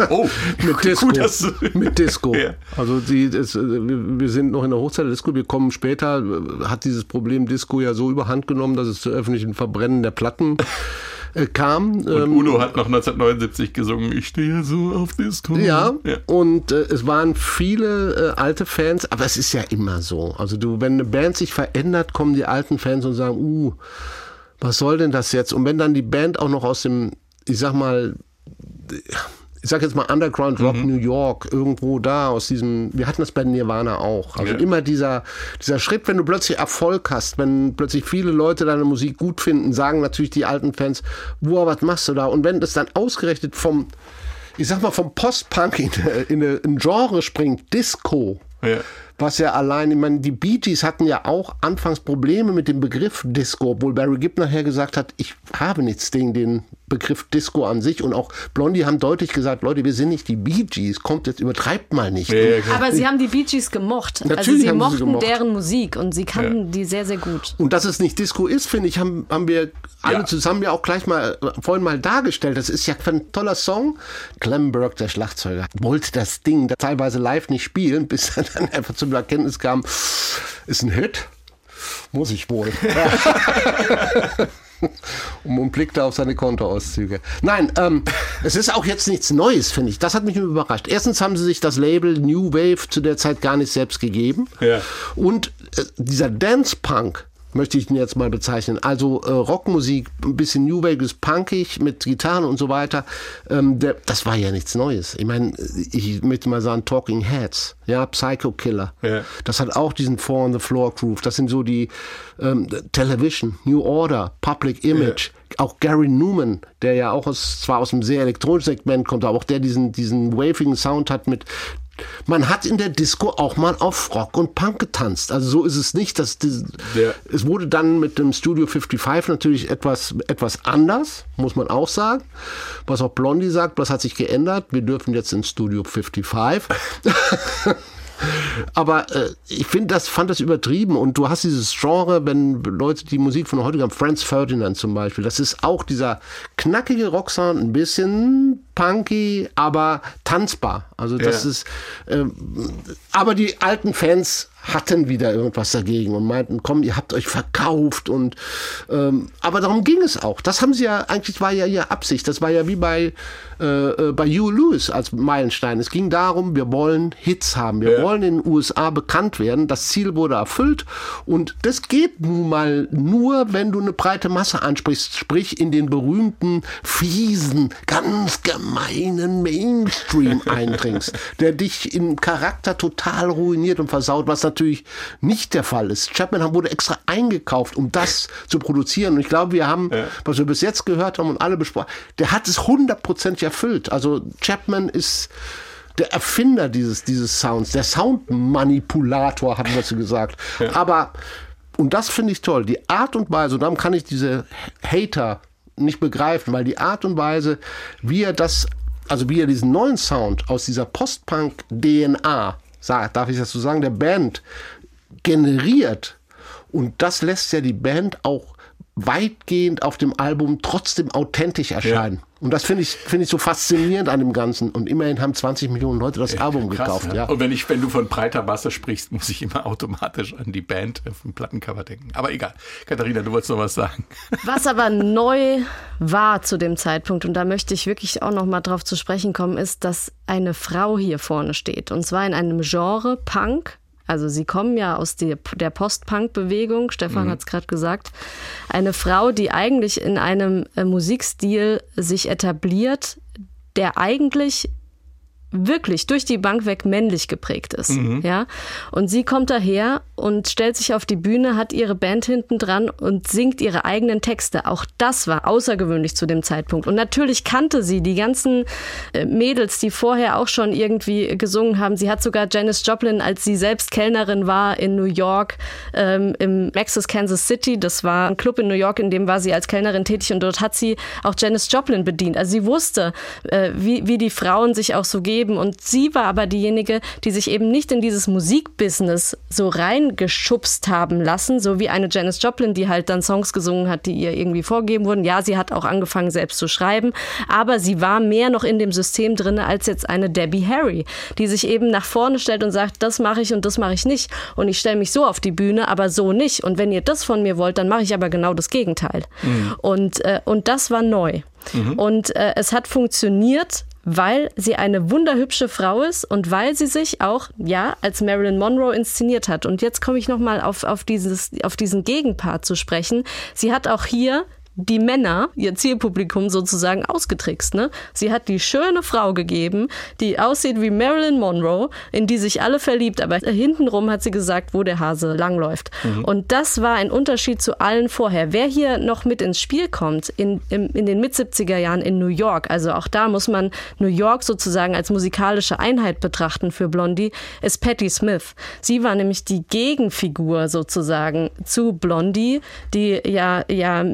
S5: Oh,
S3: Mit Disco.
S5: Gut,
S3: Mit Disco.
S5: Ja.
S3: Also die, das, äh, wir wir sind noch in der Hochzeit der Disco. Wir kommen später, äh, hat dieses Problem Disco ja so überhand genommen, dass es zu öffentlichen Verbrennen der Platten äh, kam.
S5: Und
S3: Ähm,
S5: Udo hat noch 1979 gesungen, ich stehe so auf Disco.
S3: Ja,
S5: ja.
S3: und äh, es waren viele äh, alte Fans, aber es ist ja immer so. Also du, wenn eine Band sich verändert, kommen die alten Fans und sagen, uh, was soll denn das jetzt? Und wenn dann die Band auch noch aus dem, ich sag mal, ich sag jetzt mal Underground Rock
S5: Mhm.
S3: New York, irgendwo da aus diesem, wir hatten das bei Nirvana auch. Also
S5: Ja.
S3: immer dieser, dieser Schritt, wenn du plötzlich Erfolg hast, wenn plötzlich viele Leute deine Musik gut finden, sagen natürlich die alten Fans, wow, was machst du da? Und wenn das dann ausgerechnet vom, ich sag mal, vom Post-Punk in, in, in ein Genre springt, Disco,
S5: Ja.
S3: Was ja allein, ich meine, die Bee Gees hatten ja auch anfangs Probleme mit dem Begriff Disco, obwohl Barry Gibb nachher gesagt hat, ich habe nichts gegen den Begriff Disco an sich und auch Blondie haben deutlich gesagt, Leute, wir sind nicht die Bee Gees, kommt jetzt, übertreibt mal nicht.
S5: Ja, ja.
S4: Aber sie haben die Bee Gees gemocht. also
S3: Natürlich
S4: sie
S3: haben sie sie
S4: mochten
S3: gemocht.
S4: deren Musik und sie kannten die sehr, sehr gut.
S3: Und dass es nicht Disco ist, finde ich, haben, haben wir alle
S5: Ja.
S3: zusammen ja auch gleich mal äh, vorhin mal dargestellt. Das ist ja ein toller Song. Clem Burke, der Schlagzeuger, wollte das Ding da teilweise live nicht spielen, *laughs* bis er dann einfach zur Erkenntnis kam, ist ein Hit. Muss ich wohl. *laughs* *laughs* und, und blickte auf seine Kontoauszüge. Nein, ähm, es ist auch jetzt nichts Neues, finde ich. Das hat mich überrascht. Erstens haben sie sich das Label New Wave zu der Zeit gar nicht selbst gegeben.
S5: Ja.
S3: Und äh, dieser Dance Punk, möchte ich ihn jetzt mal bezeichnen. Also äh, Rockmusik, ein bisschen New Wave, ist punkig mit Gitarren und so weiter. Ähm, der, das war ja nichts Neues. Ich meine, ich möchte mal sagen, Talking Heads, ja, Psycho Killer.
S5: Ja.
S3: Das hat auch diesen Four on the Floor Groove. Das sind so die ähm, Television, New Order, Public Image. Auch Gary Newman, der ja auch aus, zwar aus einem sehr elektronischen Segment kommt, aber auch der diesen, diesen wavigen Sound hat mit man hat in der Disco auch mal auf Rock und Punk getanzt. Also so ist es nicht. Dass die,
S5: Ja.
S3: Es wurde dann mit dem Studio 55 natürlich etwas, etwas anders, muss man auch sagen. Was auch Blondie sagt, was hat sich geändert? Wir dürfen jetzt ins Studio 55. *laughs* Aber äh, ich finde das, fand das übertrieben. Und du hast dieses Genre, wenn Leute die Musik von heute haben, Franz Ferdinand zum Beispiel, das ist auch dieser knackige Rocksound, ein bisschen punky, aber tanzbar. Also das
S5: Ja.
S3: ist, ähm, aber die alten Fans hatten wieder irgendwas dagegen und meinten, komm, ihr habt euch verkauft und ähm, aber darum ging es auch. Das haben sie ja eigentlich war ja ihre Absicht. Das war ja wie bei äh, äh, bei Hugh Lewis als Meilenstein. Es ging darum, wir wollen Hits haben, wir
S5: Ja.
S3: wollen in den USA bekannt werden. Das Ziel wurde erfüllt und das geht nun mal nur, wenn du eine breite Masse ansprichst, sprich in den berühmten fiesen, ganz gemeinen Mainstream *laughs* eindringst, der dich im Charakter total ruiniert und versaut, was natürlich nicht der Fall ist. Chapman wurde extra eingekauft, um das zu produzieren. Und ich glaube, wir haben, was wir bis jetzt gehört haben und alle besprochen, der hat es hundertprozentig erfüllt. Also Chapman ist der Erfinder dieses, dieses Sounds, der Soundmanipulator, haben wir so gesagt. Aber, und das finde ich toll, die Art und Weise, und darum kann ich diese Hater nicht begreifen, weil die Art und Weise, wie er das, also wie er diesen neuen Sound aus dieser Post-Punk-DNA, darf ich das so sagen, der Band generiert. Und das lässt ja die Band auch weitgehend auf dem Album trotzdem authentisch erscheinen. Und das finde ich, finde ich so faszinierend an dem Ganzen. Und immerhin haben 20 Millionen Leute das Album
S5: Krass,
S3: gekauft.
S5: ne?
S3: Ja.
S5: Und wenn ich, wenn du von breiter Masse sprichst, muss ich immer automatisch an die Band auf dem Plattencover denken. Aber egal. Katharina, du wolltest noch was sagen.
S4: Was aber neu war zu dem Zeitpunkt, und da möchte ich wirklich auch noch mal drauf zu sprechen kommen, ist, dass eine Frau hier vorne steht. Und zwar in einem Genre Punk. Also sie kommen ja aus der, der Post-Punk-Bewegung, Stefan hat es gerade gesagt. Eine Frau, die eigentlich in einem äh, Musikstil sich etabliert, der eigentlich wirklich durch die Bank weg männlich geprägt ist. Ja? Und sie kommt daher und stellt sich auf die Bühne, hat ihre Band hinten dran und singt ihre eigenen Texte. Auch das war außergewöhnlich zu dem Zeitpunkt. Und natürlich kannte sie die ganzen äh, Mädels, die vorher auch schon irgendwie gesungen haben. Sie hat sogar Janis Joplin, als sie selbst Kellnerin war in New York, ähm, im Maxis Kansas City. Das war ein Club in New York, in dem war sie als Kellnerin tätig und dort hat sie auch Janis Joplin bedient. Also sie wusste, äh, wie, wie die Frauen sich auch so geben. Und sie war aber diejenige, die sich eben nicht in dieses Musikbusiness so reingeschubst haben lassen, so wie eine Janis Joplin, die halt dann Songs gesungen hat, die ihr irgendwie vorgegeben wurden. Ja, sie hat auch angefangen, selbst zu schreiben, aber sie war mehr noch in dem System drin als jetzt eine Debbie Harry, die sich eben nach vorne stellt und sagt, das mache ich und das mache ich nicht. Und ich stelle mich so auf die Bühne, aber so nicht. Und wenn ihr das von mir wollt, dann mache ich aber genau das Gegenteil. Und, äh, und das war neu. Und äh, es hat funktioniert, weil sie eine wunderhübsche Frau ist und weil sie sich auch, ja, als Marilyn Monroe inszeniert hat. Und jetzt komme ich nochmal auf, auf, dieses, auf diesen Gegenpart zu sprechen. Sie hat auch hier die Männer, ihr Zielpublikum sozusagen ausgetrickst. Ne? Sie hat die schöne Frau gegeben, die aussieht wie Marilyn Monroe, in die sich alle verliebt, aber hintenrum hat sie gesagt, wo der Hase langläuft. Und das war ein Unterschied zu allen vorher. Wer hier noch mit ins Spiel kommt, in, in, in den Mit-70er Jahren in New York, also auch da muss man New York sozusagen als musikalische Einheit betrachten für Blondie, ist Patti Smith. Sie war nämlich die Gegenfigur sozusagen zu Blondie, die ja, ja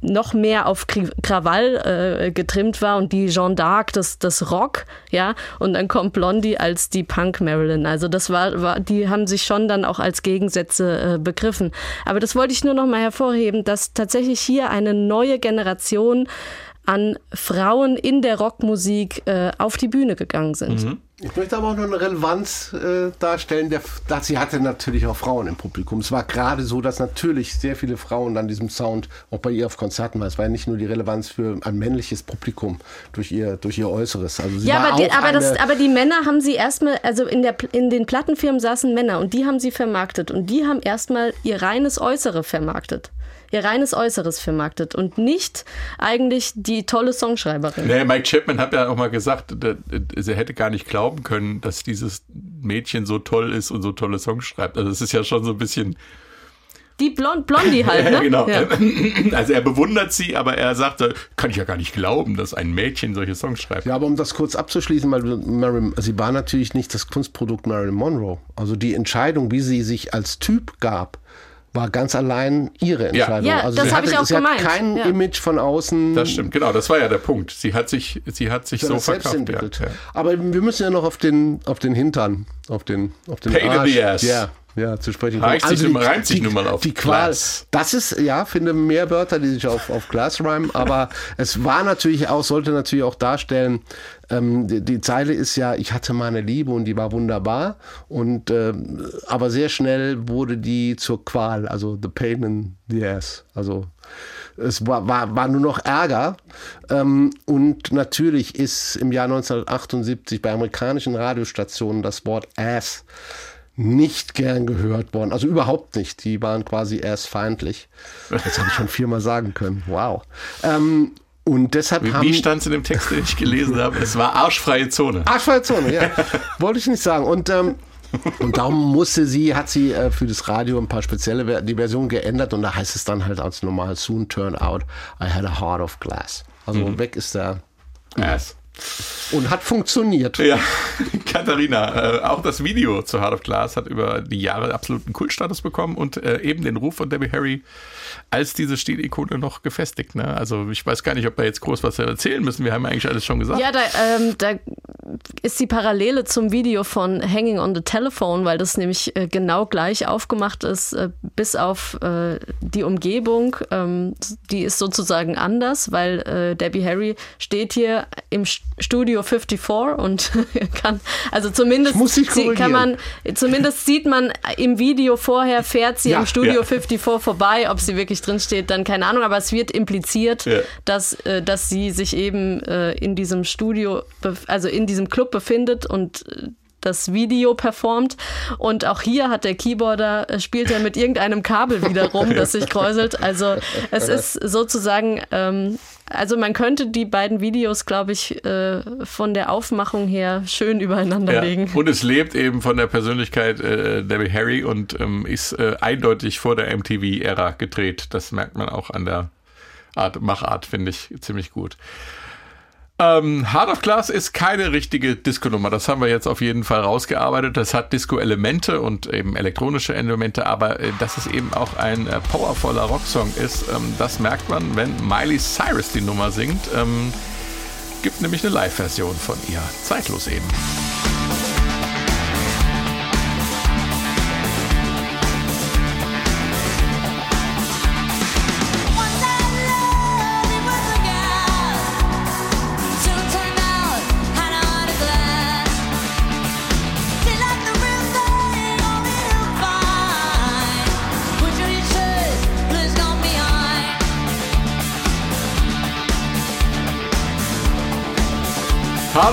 S4: noch mehr auf Krawall äh, getrimmt war und die Jeanne d'Arc des, des Rock, ja, und dann kommt Blondie als die Punk Marilyn. Also das war, war die haben sich schon dann auch als Gegensätze äh, begriffen. Aber das wollte ich nur noch mal hervorheben, dass tatsächlich hier eine neue Generation an Frauen in der Rockmusik äh, auf die Bühne gegangen sind.
S3: Ich möchte aber auch noch eine Relevanz äh, darstellen. Der, dass sie hatte natürlich auch Frauen im Publikum. Es war gerade so, dass natürlich sehr viele Frauen an diesem Sound auch bei ihr auf Konzerten waren. Es war ja nicht nur die Relevanz für ein männliches Publikum durch ihr, durch ihr Äußeres. Also sie
S4: Ja,
S3: war
S4: aber die, aber, das, aber die Männer haben sie erstmal, also in, der, in den Plattenfirmen saßen Männer und die haben sie vermarktet und die haben erstmal ihr reines Äußere vermarktet. Ihr reines Äußeres vermarktet und nicht eigentlich die tolle Songschreiberin.
S5: Nee, Mike Chapman hat ja auch mal gesagt, er hätte gar nicht glauben können, dass dieses Mädchen so toll ist und so tolle Songs schreibt. Also es ist ja schon so ein bisschen,
S4: Die Blond, Blondie halt, *laughs* ne?
S5: ja, genau.
S4: Ja. *laughs*
S5: Also er bewundert sie, aber er sagte, kann ich ja gar nicht glauben, dass ein Mädchen solche Songs schreibt.
S3: Ja, aber um das kurz abzuschließen, weil du- Marilyn, sie war natürlich nicht das Kunstprodukt Marilyn Monroe. Also die Entscheidung, wie sie sich als Typ gab, war ganz allein ihre Entscheidung.
S4: Ja,
S3: also
S4: das
S3: sie
S4: hab ich auch
S3: sie
S4: gemeint.
S3: Hat kein
S4: Ja.
S3: Image von außen.
S5: Das stimmt, genau, das war ja der Punkt. Sie hat sich, sie hat sich
S3: sie hat
S5: so verkauft.
S3: entwickelt.
S5: Ja, ja.
S3: Aber wir müssen ja noch auf den, auf den Hintern, auf den, auf den
S5: Pain in
S3: Arsch.
S5: the ass.
S3: Ja, ja, zu sprechen kommen.
S5: Reicht sich nun mal- reimt sich nun mal auf
S3: die Qual.
S5: Glass.
S3: Das ist, ja, finde mehr Wörter, die sich auf, auf Glas reimen, aber *laughs* es war natürlich auch, sollte natürlich auch darstellen, ähm, die, die Zeile ist ja, ich hatte meine Liebe und die war wunderbar und ähm, aber sehr schnell wurde die zur Qual, also the pain in the ass. Also es war, war, war nur noch Ärger. Ähm, und natürlich ist im Jahr 1978 bei amerikanischen Radiostationen das Wort Ass nicht gern gehört worden. Also überhaupt nicht. Die waren quasi ass-feindlich. Das habe ich schon viermal sagen können. Wow. Ähm, und deshalb
S5: Wie,
S3: haben...
S5: wie stand es in dem Text, den ich gelesen habe? Es war arschfreie Zone.
S3: Arschfreie Zone, ja. *laughs* Wollte ich nicht sagen. Und, ähm, und darum musste sie, hat sie äh, für das Radio ein paar spezielle, die Version geändert und da heißt es dann halt als normal, soon turned out, I had a heart of glass. Also weg ist der
S5: Ass.
S3: und hat funktioniert.
S5: Ja, *laughs* Katharina, äh, auch das Video zu Heart of Glass hat über die Jahre absoluten Kultstatus bekommen und äh, eben den Ruf von Debbie Harry als diese Stilikone noch gefestigt. Ne? Also ich weiß gar nicht, ob wir jetzt groß was erzählen müssen. Wir haben ja eigentlich alles schon gesagt.
S4: Ja, da, ähm, da ist die Parallele zum Video von Hanging on the Telephone, weil das nämlich äh, genau gleich aufgemacht ist, äh, bis auf äh, die Umgebung. Ähm, die ist sozusagen anders, weil äh, Debbie Harry steht hier im St- Studio 54 und *laughs* kann, also zumindest sie, kann man, zumindest sieht man im Video vorher, fährt sie
S3: Ja,
S4: am Studio
S5: ja.
S4: 54 vorbei, ob sie wirklich drin steht, dann keine Ahnung, aber es wird impliziert,
S5: Ja.
S4: dass, äh, dass sie sich eben äh, in diesem Studio, also in diesem Club befindet und äh, das Video performt. Und auch hier hat der Keyboarder, äh, spielt er mit irgendeinem Kabel wieder rum, *laughs* das sich kräuselt. Also es ist sozusagen, ähm, also man könnte die beiden Videos, glaube ich, äh, von der Aufmachung her schön übereinander
S5: Ja.
S4: legen.
S5: Und es lebt eben von der Persönlichkeit äh, Debbie Harry und ähm, ist äh, eindeutig vor der MTV-Ära gedreht. Das merkt man auch an der Art, Machart, finde ich ziemlich gut. Ähm, Heart of Glass ist keine richtige Disco-Nummer. Das haben wir jetzt auf jeden Fall rausgearbeitet. Das hat Disco-Elemente und eben elektronische Elemente, aber äh, dass es eben auch ein äh, powervoller Rocksong ist, ähm, das merkt man, wenn Miley Cyrus die Nummer singt. Ähm, gibt nämlich eine Live-Version von ihr. Zeitlos eben.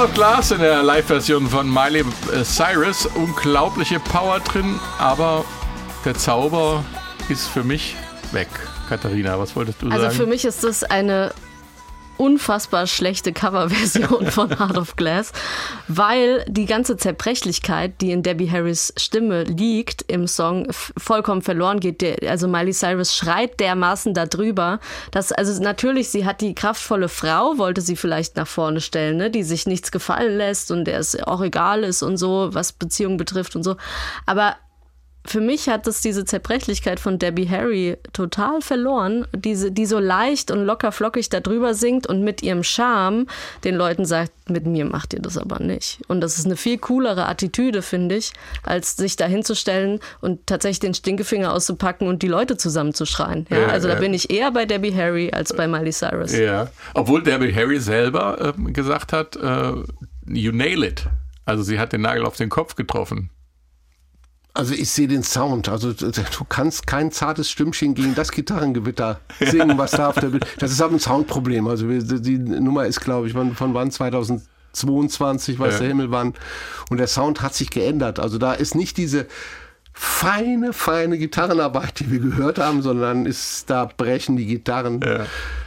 S1: Of Glass
S5: in der Live-Version von Miley Cyrus. Unglaubliche Power drin, aber der Zauber ist für mich weg. Katharina, was wolltest du
S4: Also
S5: sagen?
S4: für mich ist das eine unfassbar schlechte Coverversion von *laughs* Heart of Glass, weil die ganze Zerbrechlichkeit, die in Debbie Harris Stimme liegt im Song, vollkommen verloren geht. Also Miley Cyrus schreit dermaßen darüber, dass also natürlich sie hat die kraftvolle Frau, wollte sie vielleicht nach vorne stellen, ne, die sich nichts gefallen lässt und der es auch egal ist und so, was Beziehungen betrifft und so. Aber für mich hat es diese Zerbrechlichkeit von Debbie Harry total verloren, diese, die so leicht und locker flockig da drüber singt und mit ihrem Charme den Leuten sagt, mit mir macht ihr das aber nicht. Und das ist eine viel coolere Attitüde, finde ich, als sich da hinzustellen und tatsächlich den Stinkefinger auszupacken und die Leute zusammenzuschreien. Ja,
S5: Ja,
S4: also da
S5: ja.
S4: bin ich eher bei Debbie Harry als bei Miley Cyrus.
S5: Ja, obwohl Debbie Harry selber ähm, gesagt hat, äh, you nail it. Also sie hat den Nagel auf den Kopf getroffen.
S3: Also ich sehe den Sound. Also du kannst kein zartes Stimmchen gegen das Gitarrengewitter *laughs* singen, was da auf der Bild. Das ist aber ein Soundproblem. Also die Nummer ist, glaube ich, von, wann 2022, weiß
S5: Ja.
S3: der Himmel wann. Und der Sound hat sich geändert. Also da ist nicht diese feine, feine Gitarrenarbeit, die wir gehört haben, sondern ist da brechen die Gitarren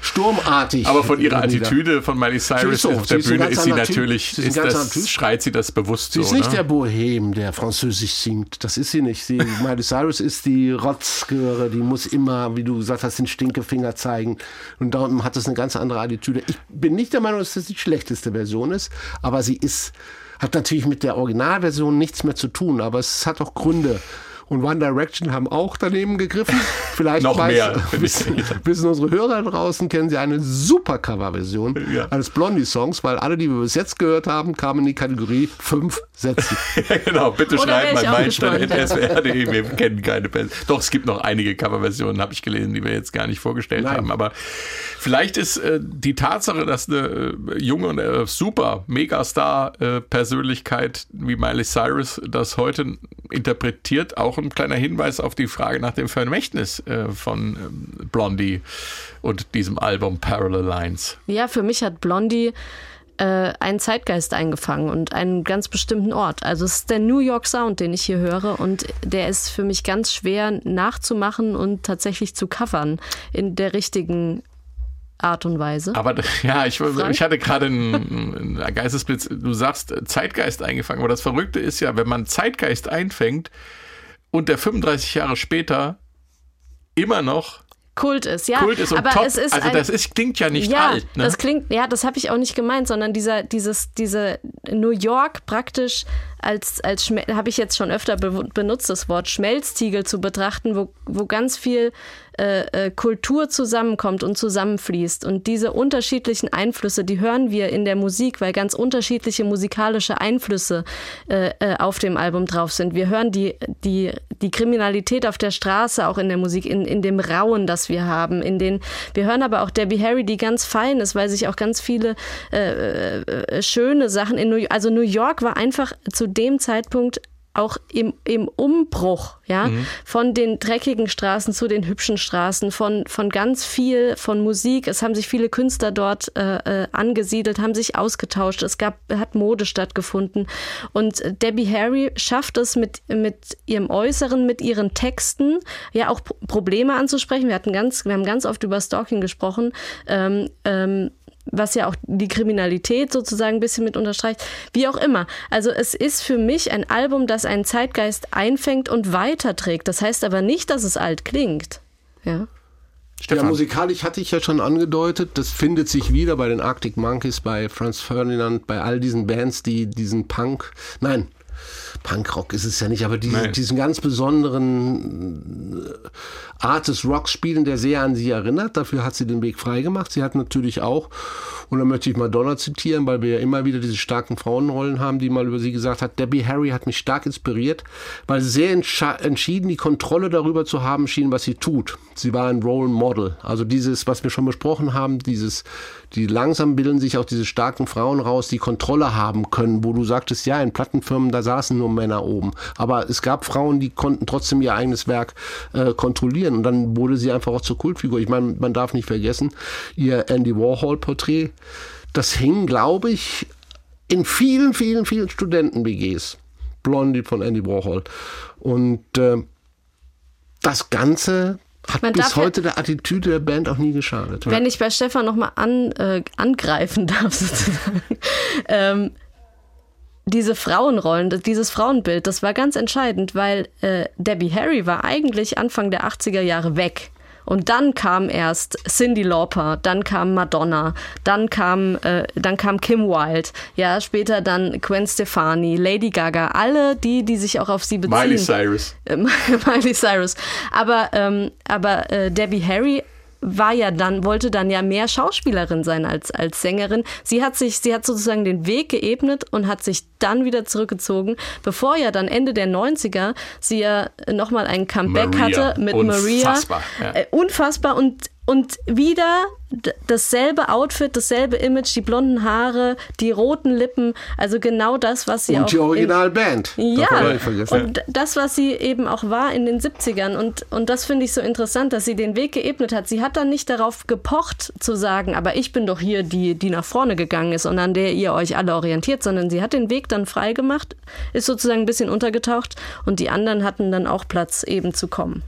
S3: sturmartig.
S5: Aber von ihrer. Attitüde von Miley Cyrus
S3: so,
S5: auf der Bühne ist sie natürlich,
S3: Sie ist
S5: das, schreit sie das bewusst
S3: Sie
S5: so.
S3: ist nicht
S5: ne?
S3: der Bohem, der französisch singt. Das ist sie nicht. Sie, Miley Cyrus ist die Rotzgöre, die muss immer, wie du gesagt hast, den Stinkefinger zeigen. Und darum hat es eine ganz andere Attitüde. Ich bin nicht der Meinung, dass das die schlechteste Version ist, aber sie ist, hat natürlich mit der Originalversion nichts mehr zu tun, aber es hat auch Gründe. Und One Direction haben auch daneben gegriffen. *laughs* Vielleicht
S5: Noch
S3: weiß-
S5: mehr,
S3: wissen, *laughs* wissen unsere Hörer draußen, kennen sie eine super Coverversion
S5: Ja.
S3: eines Blondie-Songs, weil alle, die wir bis jetzt gehört haben, kamen in die Kategorie fünf Sätze. *laughs*
S5: Ja, genau, bitte mal
S4: auch
S5: meilenstein.swr.de. Wir kennen keine Band. Doch, es gibt noch einige Coverversionen, habe ich gelesen, die wir jetzt gar nicht vorgestellt
S3: Nein.
S5: haben. Aber vielleicht ist äh, die Tatsache, dass eine äh, junge und äh, super Megastar-Persönlichkeit wie Miley Cyrus das heute interpretiert, auch ein kleiner Hinweis auf die Frage nach dem Vermächtnis äh, von ähm, Blondie und diesem Album Parallel Lines.
S4: Ja, für mich hat Blondie äh, einen Zeitgeist eingefangen und einen ganz bestimmten Ort. Also es ist der New York Sound, den ich hier höre und der ist für mich ganz schwer nachzumachen und tatsächlich zu covern in der richtigen Art und Weise.
S5: Aber *laughs* ja, ich, ich hatte gerade einen, einen Geistesblitz. Du sagst Zeitgeist eingefangen, aber das Verrückte ist ja, wenn man Zeitgeist einfängt und der 35 Jahre später immer noch
S4: Kult ist, ja.
S5: Kult ist und
S4: aber
S5: top.
S4: es ist
S5: also das ist, klingt ja nicht
S4: ja,
S5: alt. Ne?
S4: das klingt, ja, das habe ich auch nicht gemeint, sondern dieser, dieses, diese New York praktisch als, als habe ich jetzt schon öfter be benutzt, das Wort Schmelztiegel zu betrachten, wo, wo ganz viel äh, äh, Kultur zusammenkommt und zusammenfließt. Und diese unterschiedlichen Einflüsse, die hören wir in der Musik, weil ganz unterschiedliche musikalische Einflüsse äh, äh, auf dem Album drauf sind. Wir hören die, die, die Kriminalität auf der Straße auch in der Musik, in, in dem Rauen, das wir haben. In den, wir hören aber auch Debbie Harry, die ganz fein ist, weil sich auch ganz viele äh, äh, schöne Sachen in New York, also New York war einfach zu dem Zeitpunkt auch im, im Umbruch, ja, von den dreckigen Straßen zu den hübschen Straßen, von, von ganz viel, von Musik. Es haben sich viele Künstler dort äh, äh, angesiedelt, haben sich ausgetauscht. Es gab, hat Mode stattgefunden. Und Debbie Harry schafft es mit, mit ihrem Äußeren, mit ihren Texten, ja, auch Probleme anzusprechen. Wir hatten ganz, wir haben ganz oft über Stalking gesprochen. Ähm, ähm, was ja auch die Kriminalität sozusagen ein bisschen mit unterstreicht. Wie auch immer. Also es ist für mich ein Album, das einen Zeitgeist einfängt und weiterträgt. Das heißt aber nicht, dass es alt klingt. Ja.
S3: Ja,
S5: Stefan.
S3: musikalisch hatte ich ja schon angedeutet, das findet sich wieder bei den Arctic Monkeys, bei Franz Ferdinand, bei all diesen Bands, die diesen Punk, nein, Punkrock ist es ja nicht, aber diese, diesen ganz besonderen äh, Art des Rocks spielen, der sehr an sie erinnert. Dafür hat sie den Weg freigemacht. Sie hat natürlich auch, und da möchte ich Madonna zitieren, weil wir ja immer wieder diese starken Frauenrollen haben, die mal über sie gesagt hat, Debbie Harry hat mich stark inspiriert, weil sie sehr entschieden die Kontrolle darüber zu haben schien, was sie tut. Sie war ein Role Model. Also dieses, was wir schon besprochen haben, dieses, die langsam bilden sich auch diese starken Frauen raus, die Kontrolle haben können, wo du sagtest, ja, in Plattenfirmen, da saßen nur Männer oben. Aber es gab Frauen, die konnten trotzdem ihr eigenes Werk äh, kontrollieren. Und dann wurde sie einfach auch zur Kultfigur. Ich meine, man darf nicht vergessen, ihr Andy Warhol-Porträt, das hing, glaube ich, in vielen, vielen, vielen Studenten-WGs. Blondie von Andy Warhol. Und äh, das Ganze Hat
S4: Man
S3: bis heute der Attitüde der Band auch nie geschadet.
S4: Wenn ich bei Stefan nochmal an, äh, angreifen darf, *laughs* sozusagen. ähm, diese Frauenrollen, dieses Frauenbild, das war ganz entscheidend, weil äh, Debbie Harry war eigentlich Anfang der 80er Jahre weg. Und dann kam erst Cindy Lauper, dann kam Madonna, dann kam, äh, dann kam Kim Wilde, ja, später dann Gwen Stefani, Lady Gaga, alle die, die sich auch auf sie beziehen.
S5: Miley Cyrus.
S4: Äh, *laughs* Miley Cyrus. Aber, ähm, aber äh, Debbie Harry war ja dann, wollte dann ja mehr Schauspielerin sein als, als Sängerin. Sie hat sich, sie hat sozusagen den Weg geebnet und hat sich dann wieder zurückgezogen, bevor ja dann Ende der 90er sie ja nochmal ein Comeback
S5: Maria.
S4: hatte mit
S5: Unfassbar,
S4: Maria. Äh, unfassbar und und wieder dasselbe Outfit, dasselbe Image, die blonden Haare, die roten Lippen, also genau das, was sie auch
S3: Und die
S4: in-
S3: Originalband.
S4: ja, und das, was sie eben auch war in den 70ern. Und, und das finde ich so interessant, dass sie den Weg geebnet hat. Sie hat dann nicht darauf gepocht zu sagen, aber ich bin doch hier die, die nach vorne gegangen ist und an der ihr euch alle orientiert, sondern sie hat den Weg dann frei gemacht, ist sozusagen ein bisschen untergetaucht und die anderen hatten dann auch Platz eben zu kommen.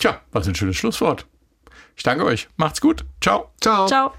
S5: Tja, was ein schönes Schlusswort. Ich danke euch. Macht's gut. Ciao.
S3: Ciao.
S4: Ciao.